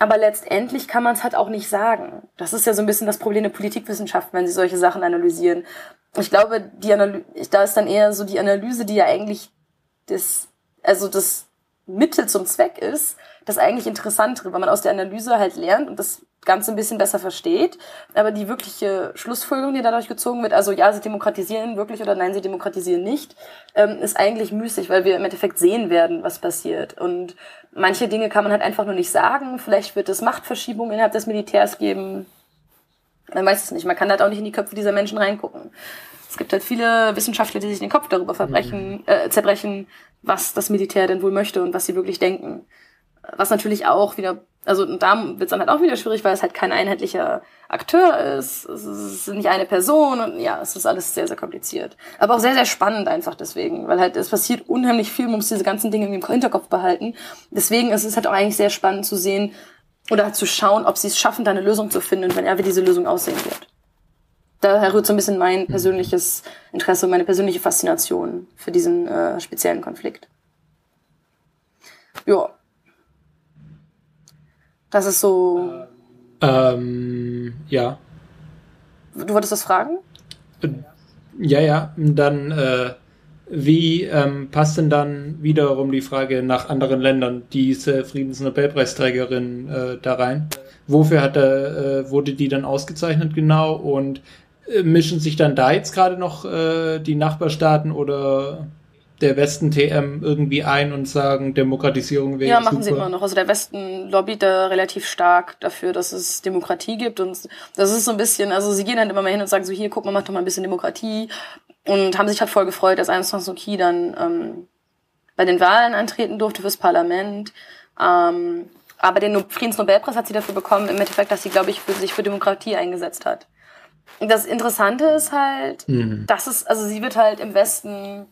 Aber letztendlich kann man es halt auch nicht sagen. Das ist ja so ein bisschen das Problem der Politikwissenschaft, wenn sie solche Sachen analysieren. Ich glaube, die Analyse, da ist dann eher so die Analyse, die ja eigentlich das, also das Mittel zum Zweck ist, das eigentlich Interessantere, weil man aus der Analyse halt lernt und das Ganze ein bisschen besser versteht. Aber die wirkliche Schlussfolgerung, die dadurch gezogen wird, also ja, sie demokratisieren wirklich oder nein, sie demokratisieren nicht, ähm, ist eigentlich müßig, weil wir im Endeffekt sehen werden, was passiert. Und manche Dinge kann man halt einfach nur nicht sagen. Vielleicht wird es Machtverschiebungen innerhalb des Militärs geben. Man weiß es nicht. Man kann halt auch nicht in die Köpfe dieser Menschen reingucken. Es gibt halt viele Wissenschaftler, die sich den Kopf darüber verbrechen, mhm. äh, zerbrechen, was das Militär denn wohl möchte und was sie wirklich denken. Was natürlich auch wieder, also da wird es dann halt auch wieder schwierig, weil es halt kein einheitlicher Akteur ist. Es ist nicht eine Person und ja, es ist alles sehr, sehr kompliziert. Aber auch sehr, sehr spannend einfach deswegen, weil halt es passiert unheimlich viel, man muss diese ganzen Dinge im Hinterkopf behalten. Deswegen ist es halt auch eigentlich sehr spannend zu sehen oder zu schauen, ob sie es schaffen, da eine Lösung zu finden wenn er, wie diese Lösung aussehen wird. Daher rührt so ein bisschen mein persönliches Interesse und meine persönliche Faszination für diesen äh, speziellen Konflikt. Ja, das ist so. Ähm, ja. Du wolltest das fragen? Ja, ja. Dann, äh, wie ähm, passt denn dann wiederum die Frage nach anderen Ländern, diese Friedensnobelpreisträgerin äh, da rein? Wofür hat er, äh, wurde die dann ausgezeichnet genau? Und äh, mischen sich dann da jetzt gerade noch äh, die Nachbarstaaten oder der Westen TM irgendwie ein und sagen, Demokratisierung wäre Ja, machen super. sie immer noch. Also der Westen lobbyt da relativ stark dafür, dass es Demokratie gibt und das ist so ein bisschen, also sie gehen halt immer mal hin und sagen so, hier, guck mal, mach doch mal ein bisschen Demokratie und haben sich halt voll gefreut, dass Aung San Suu Kyi dann ähm, bei den Wahlen antreten durfte fürs Parlament. Ähm, aber den Friedensnobelpreis hat sie dafür bekommen, im Endeffekt, dass sie, glaube ich, für sich für Demokratie eingesetzt hat. Das Interessante ist halt, mhm. dass es, also sie wird halt im Westen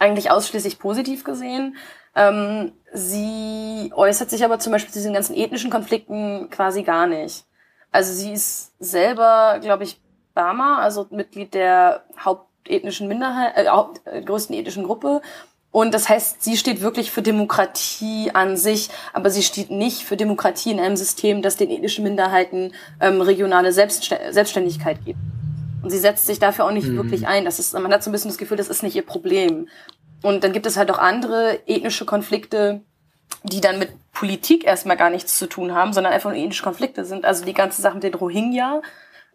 eigentlich ausschließlich positiv gesehen. Ähm, sie äußert sich aber zum Beispiel zu diesen ganzen ethnischen Konflikten quasi gar nicht. Also sie ist selber, glaube ich, Bama, also Mitglied der hauptethnischen Minderheit, äh, Haupt, äh, größten ethnischen Gruppe. Und das heißt, sie steht wirklich für Demokratie an sich, aber sie steht nicht für Demokratie in einem System, das den ethnischen Minderheiten ähm, regionale Selbstständigkeit gibt. Und sie setzt sich dafür auch nicht mhm. wirklich ein. Das ist, man hat so ein bisschen das Gefühl, das ist nicht ihr Problem. Und dann gibt es halt auch andere ethnische Konflikte, die dann mit Politik erstmal gar nichts zu tun haben, sondern einfach nur ethnische Konflikte sind. Also die ganze Sache mit den Rohingya,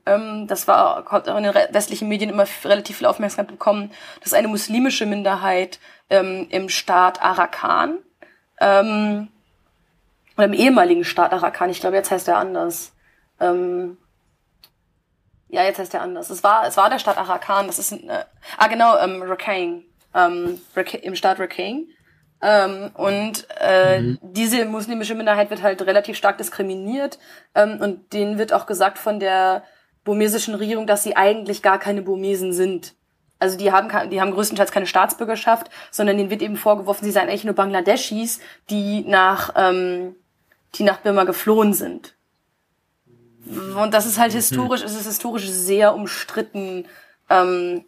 ähm, das war, hat auch in den westlichen Medien immer relativ viel Aufmerksamkeit bekommen. Das ist eine muslimische Minderheit ähm, im Staat Arakan. Ähm, oder im ehemaligen Staat Arakan, ich glaube, jetzt heißt er anders. Ähm, ja, jetzt heißt er anders. Es war, es war der Staat Arakan, das ist, äh, ah genau, ähm, Rakhine, ähm, im Staat Rakhine. Ähm, und äh, mhm. diese muslimische Minderheit wird halt relativ stark diskriminiert ähm, und denen wird auch gesagt von der burmesischen Regierung, dass sie eigentlich gar keine Burmesen sind. Also die haben, die haben größtenteils keine Staatsbürgerschaft, sondern denen wird eben vorgeworfen, sie seien eigentlich nur Bangladeschis, die nach, ähm, die nach Birma geflohen sind. Und das ist halt historisch, es ist historisch sehr umstritten, ähm,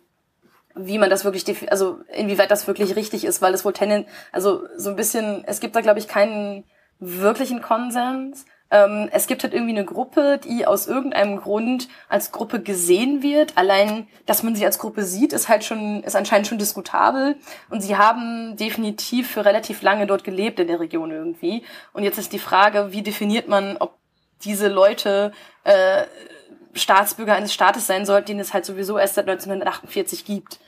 wie man das wirklich, also inwieweit das wirklich richtig ist, weil es wohl tenden, also so ein bisschen, es gibt da glaube ich keinen wirklichen Konsens. Ähm, es gibt halt irgendwie eine Gruppe, die aus irgendeinem Grund als Gruppe gesehen wird. Allein, dass man sie als Gruppe sieht, ist halt schon, ist anscheinend schon diskutabel. Und sie haben definitiv für relativ lange dort gelebt in der Region irgendwie. Und jetzt ist die Frage, wie definiert man, ob diese Leute äh, Staatsbürger eines Staates sein sollten, den es halt sowieso erst seit 1948 gibt.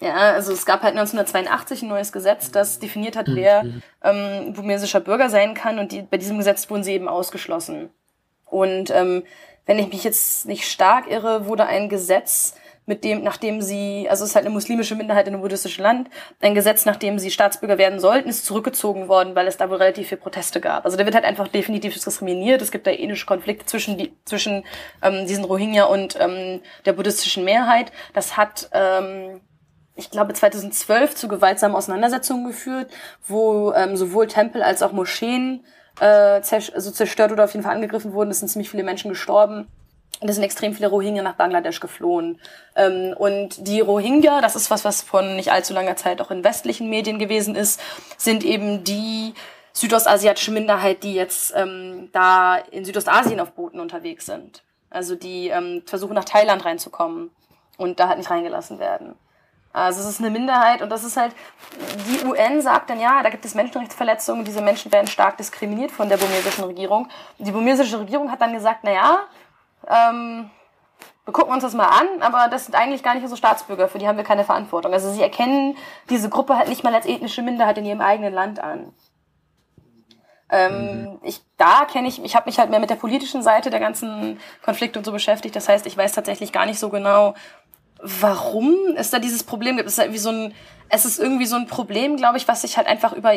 Ja, also es gab halt 1982 ein neues Gesetz, das definiert hat, wer ähm, burmesischer Bürger sein kann und die, bei diesem Gesetz wurden sie eben ausgeschlossen. Und ähm, wenn ich mich jetzt nicht stark irre, wurde ein Gesetz mit dem, nachdem sie, also es ist halt eine muslimische Minderheit in einem buddhistischen Land, ein Gesetz, nachdem sie Staatsbürger werden sollten, ist zurückgezogen worden, weil es da wohl relativ viel Proteste gab. Also da wird halt einfach definitiv diskriminiert. Es gibt da ähnliche Konflikte zwischen, die, zwischen ähm, diesen Rohingya und ähm, der buddhistischen Mehrheit. Das hat ähm, ich glaube, 2012 zu gewaltsamen Auseinandersetzungen geführt, wo ähm, sowohl Tempel als auch Moscheen äh, zerstört oder auf jeden Fall angegriffen wurden. Es sind ziemlich viele Menschen gestorben. Und es sind extrem viele Rohingya nach Bangladesch geflohen. Ähm, und die Rohingya, das ist was, was von nicht allzu langer Zeit auch in westlichen Medien gewesen ist, sind eben die südostasiatische Minderheit, die jetzt ähm, da in Südostasien auf Booten unterwegs sind. Also die ähm, versuchen nach Thailand reinzukommen und da halt nicht reingelassen werden. Also es ist eine Minderheit und das ist halt, die UN sagt dann, ja, da gibt es Menschenrechtsverletzungen, diese Menschen werden stark diskriminiert von der burmesischen Regierung. Die burmesische Regierung hat dann gesagt, na ja, ähm, wir gucken uns das mal an, aber das sind eigentlich gar nicht unsere Staatsbürger, für die haben wir keine Verantwortung. Also sie erkennen diese Gruppe halt nicht mal als ethnische Minderheit in ihrem eigenen Land an. Ähm, mhm. ich, da kenne ich, ich habe mich halt mehr mit der politischen Seite der ganzen Konflikte und so beschäftigt. Das heißt, ich weiß tatsächlich gar nicht so genau, warum es da dieses Problem gibt. Es ist halt wie so ein, es ist irgendwie so ein Problem, glaube ich, was sich halt einfach über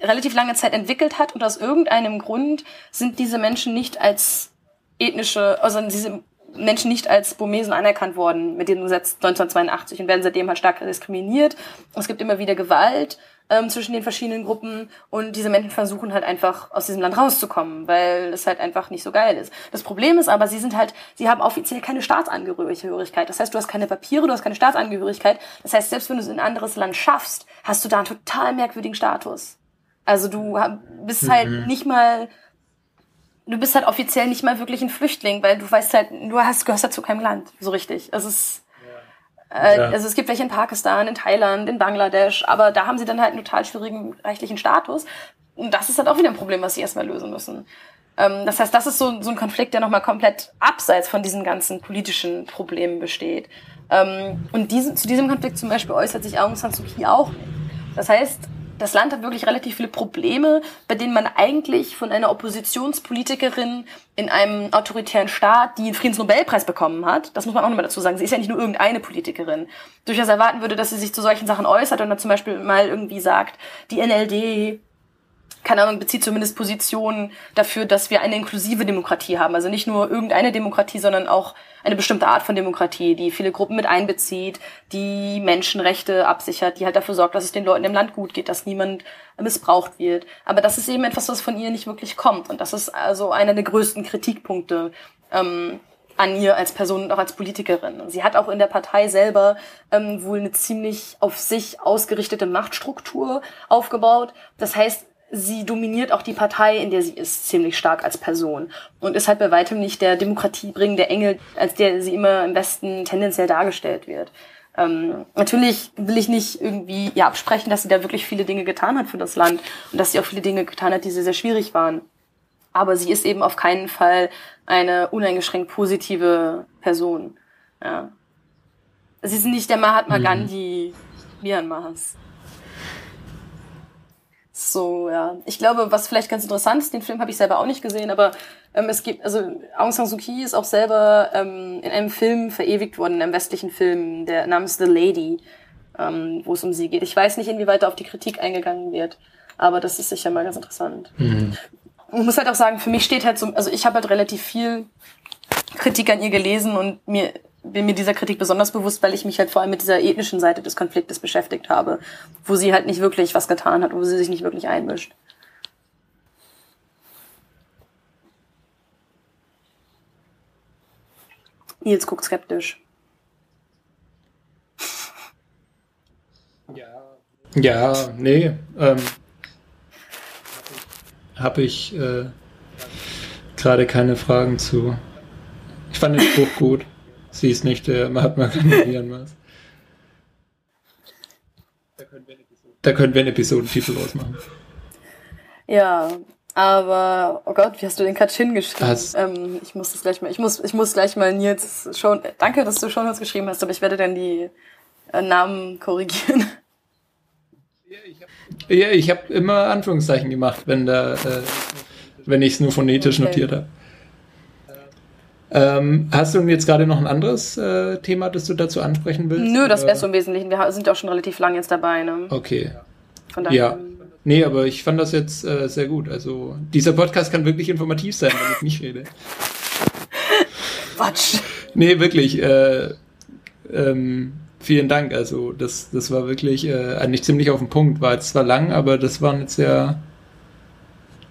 relativ lange Zeit entwickelt hat und aus irgendeinem Grund sind diese Menschen nicht als ethnische, also diese Menschen nicht als Burmesen anerkannt worden mit dem Gesetz 1982 und werden seitdem halt stark diskriminiert. Es gibt immer wieder Gewalt ähm, zwischen den verschiedenen Gruppen und diese Menschen versuchen halt einfach aus diesem Land rauszukommen, weil es halt einfach nicht so geil ist. Das Problem ist aber, sie sind halt, sie haben offiziell keine Staatsangehörigkeit. Das heißt, du hast keine Papiere, du hast keine Staatsangehörigkeit. Das heißt, selbst wenn du es in ein anderes Land schaffst, hast du da einen total merkwürdigen Status. Also du bist halt mhm. nicht mal du bist halt offiziell nicht mal wirklich ein Flüchtling, weil du weißt halt, du hast, gehörst halt zu keinem Land, so richtig. Es ist, äh, ja. Also es gibt welche in Pakistan, in Thailand, in Bangladesch, aber da haben sie dann halt einen total schwierigen rechtlichen Status. Und das ist halt auch wieder ein Problem, was sie erstmal lösen müssen. Ähm, das heißt, das ist so, so ein Konflikt, der nochmal komplett abseits von diesen ganzen politischen Problemen besteht. Ähm, und diese, zu diesem Konflikt zum Beispiel äußert sich Aung San Suu Kyi auch nicht. Das heißt, das Land hat wirklich relativ viele Probleme, bei denen man eigentlich von einer Oppositionspolitikerin in einem autoritären Staat, die einen Friedensnobelpreis bekommen hat, das muss man auch nochmal dazu sagen, sie ist ja nicht nur irgendeine Politikerin, durchaus erwarten würde, dass sie sich zu solchen Sachen äußert und dann zum Beispiel mal irgendwie sagt, die NLD keine Ahnung, bezieht zumindest Positionen dafür, dass wir eine inklusive Demokratie haben. Also nicht nur irgendeine Demokratie, sondern auch eine bestimmte Art von Demokratie, die viele Gruppen mit einbezieht, die Menschenrechte absichert, die halt dafür sorgt, dass es den Leuten im Land gut geht, dass niemand missbraucht wird. Aber das ist eben etwas, was von ihr nicht wirklich kommt. Und das ist also einer der größten Kritikpunkte ähm, an ihr als Person und auch als Politikerin. Sie hat auch in der Partei selber ähm, wohl eine ziemlich auf sich ausgerichtete Machtstruktur aufgebaut. Das heißt, sie dominiert auch die Partei, in der sie ist, ziemlich stark als Person und ist halt bei weitem nicht der demokratiebringende Engel, als der sie immer im Westen tendenziell dargestellt wird. Ähm, natürlich will ich nicht irgendwie ja absprechen, dass sie da wirklich viele Dinge getan hat für das Land und dass sie auch viele Dinge getan hat, die sehr, sehr schwierig waren. Aber sie ist eben auf keinen Fall eine uneingeschränkt positive Person. Ja. Sie ist nicht der Mahatma mhm. Gandhi Myanmars. So, ja. Ich glaube, was vielleicht ganz interessant ist, den Film habe ich selber auch nicht gesehen, aber ähm, es gibt, also Aung San Suu Kyi ist auch selber ähm, in einem Film verewigt worden, in einem westlichen Film, der namens The Lady, ähm, wo es um sie geht. Ich weiß nicht, inwieweit da auf die Kritik eingegangen wird, aber das ist sicher mal ganz interessant. Mhm. Ich muss halt auch sagen, für mich steht halt so, also ich habe halt relativ viel Kritik an ihr gelesen und mir bin mir dieser Kritik besonders bewusst, weil ich mich halt vor allem mit dieser ethnischen Seite des Konfliktes beschäftigt habe, wo sie halt nicht wirklich was getan hat, wo sie sich nicht wirklich einmischt. Nils guckt skeptisch. Ja, ja nee. Ähm, Habe ich äh, gerade keine Fragen zu. Ich fand den Spruch gut. Sie ist nicht der Mahatma Gandhi Myanmars. Da können wir einen Episodentitel ausmachen. Ja, aber oh Gott, wie hast du den Katschin geschrieben? Ähm, ich muss das gleich mal, ich muss, ich muss gleich mal Nils schon. Danke, dass du schon was geschrieben hast, aber ich werde dann die äh, Namen korrigieren. Ja, ich habe hab immer Anführungszeichen gemacht, wenn da, äh, wenn ich es nur phonetisch okay. notiert habe. Ähm, hast du jetzt gerade noch ein anderes äh, Thema, das du dazu ansprechen willst? Nö, das wäre so im Wesentlichen. Wir sind auch schon relativ lang jetzt dabei. Ne? Okay. Von daher. Ja. Nee, aber ich fand das jetzt äh, sehr gut. Also, dieser Podcast kann wirklich informativ sein, wenn ich nicht rede. Quatsch. Nee, wirklich. Äh, ähm, vielen Dank. Also, das, das war wirklich äh, eigentlich ziemlich auf den Punkt. War jetzt zwar lang, aber das waren jetzt ja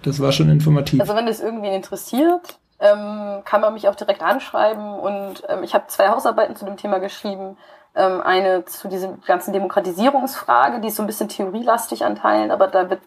Das war schon informativ. Also wenn das irgendwie interessiert, ähm, kann man mich auch direkt anschreiben und ähm, ich habe zwei Hausarbeiten zu dem Thema geschrieben. Ähm, eine zu dieser ganzen Demokratisierungsfrage, die ist so ein bisschen theorielastig an Teilen, aber da wird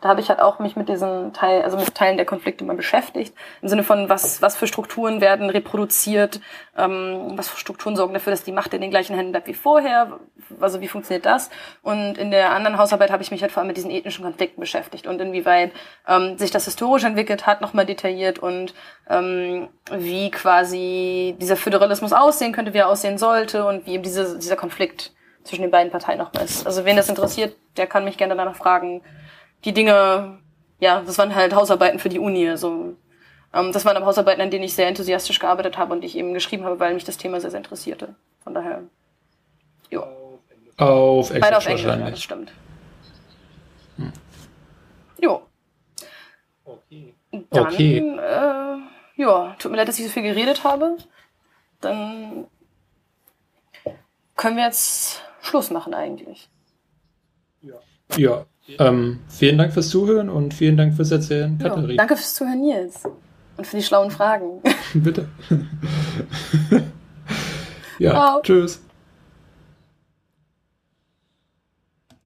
da habe ich halt auch mich mit diesen Teil, also mit Teilen der Konflikte mal beschäftigt. Im Sinne von, was, was für Strukturen werden reproduziert, ähm, was für Strukturen sorgen dafür, dass die Macht in den gleichen Händen bleibt wie vorher, also wie funktioniert das? Und in der anderen Hausarbeit habe ich mich halt vor allem mit diesen ethnischen Konflikten beschäftigt und inwieweit ähm, sich das historisch entwickelt hat, nochmal detailliert und ähm, wie quasi dieser Föderalismus aussehen könnte, wie er aussehen sollte und wie eben diese, dieser Konflikt zwischen den beiden Parteien nochmal ist. Also wen das interessiert, der kann mich gerne danach fragen die Dinge, ja, das waren halt Hausarbeiten für die Uni. Also ähm, das waren aber Hausarbeiten, an denen ich sehr enthusiastisch gearbeitet habe und die ich eben geschrieben habe, weil mich das Thema sehr, sehr interessierte. Von daher, jo. Auf Englisch Beide auf Englisch, ja, das stimmt. Hm. Jo. Okay. Dann, okay. Äh, ja, tut mir leid, dass ich so viel geredet habe. Dann können wir jetzt Schluss machen eigentlich. Ja. Ja. Ähm, vielen Dank fürs Zuhören und vielen Dank fürs Erzählen, Katharina. danke fürs Zuhören, Nils. Und für die schlauen Fragen. Bitte. ja, Ciao. tschüss.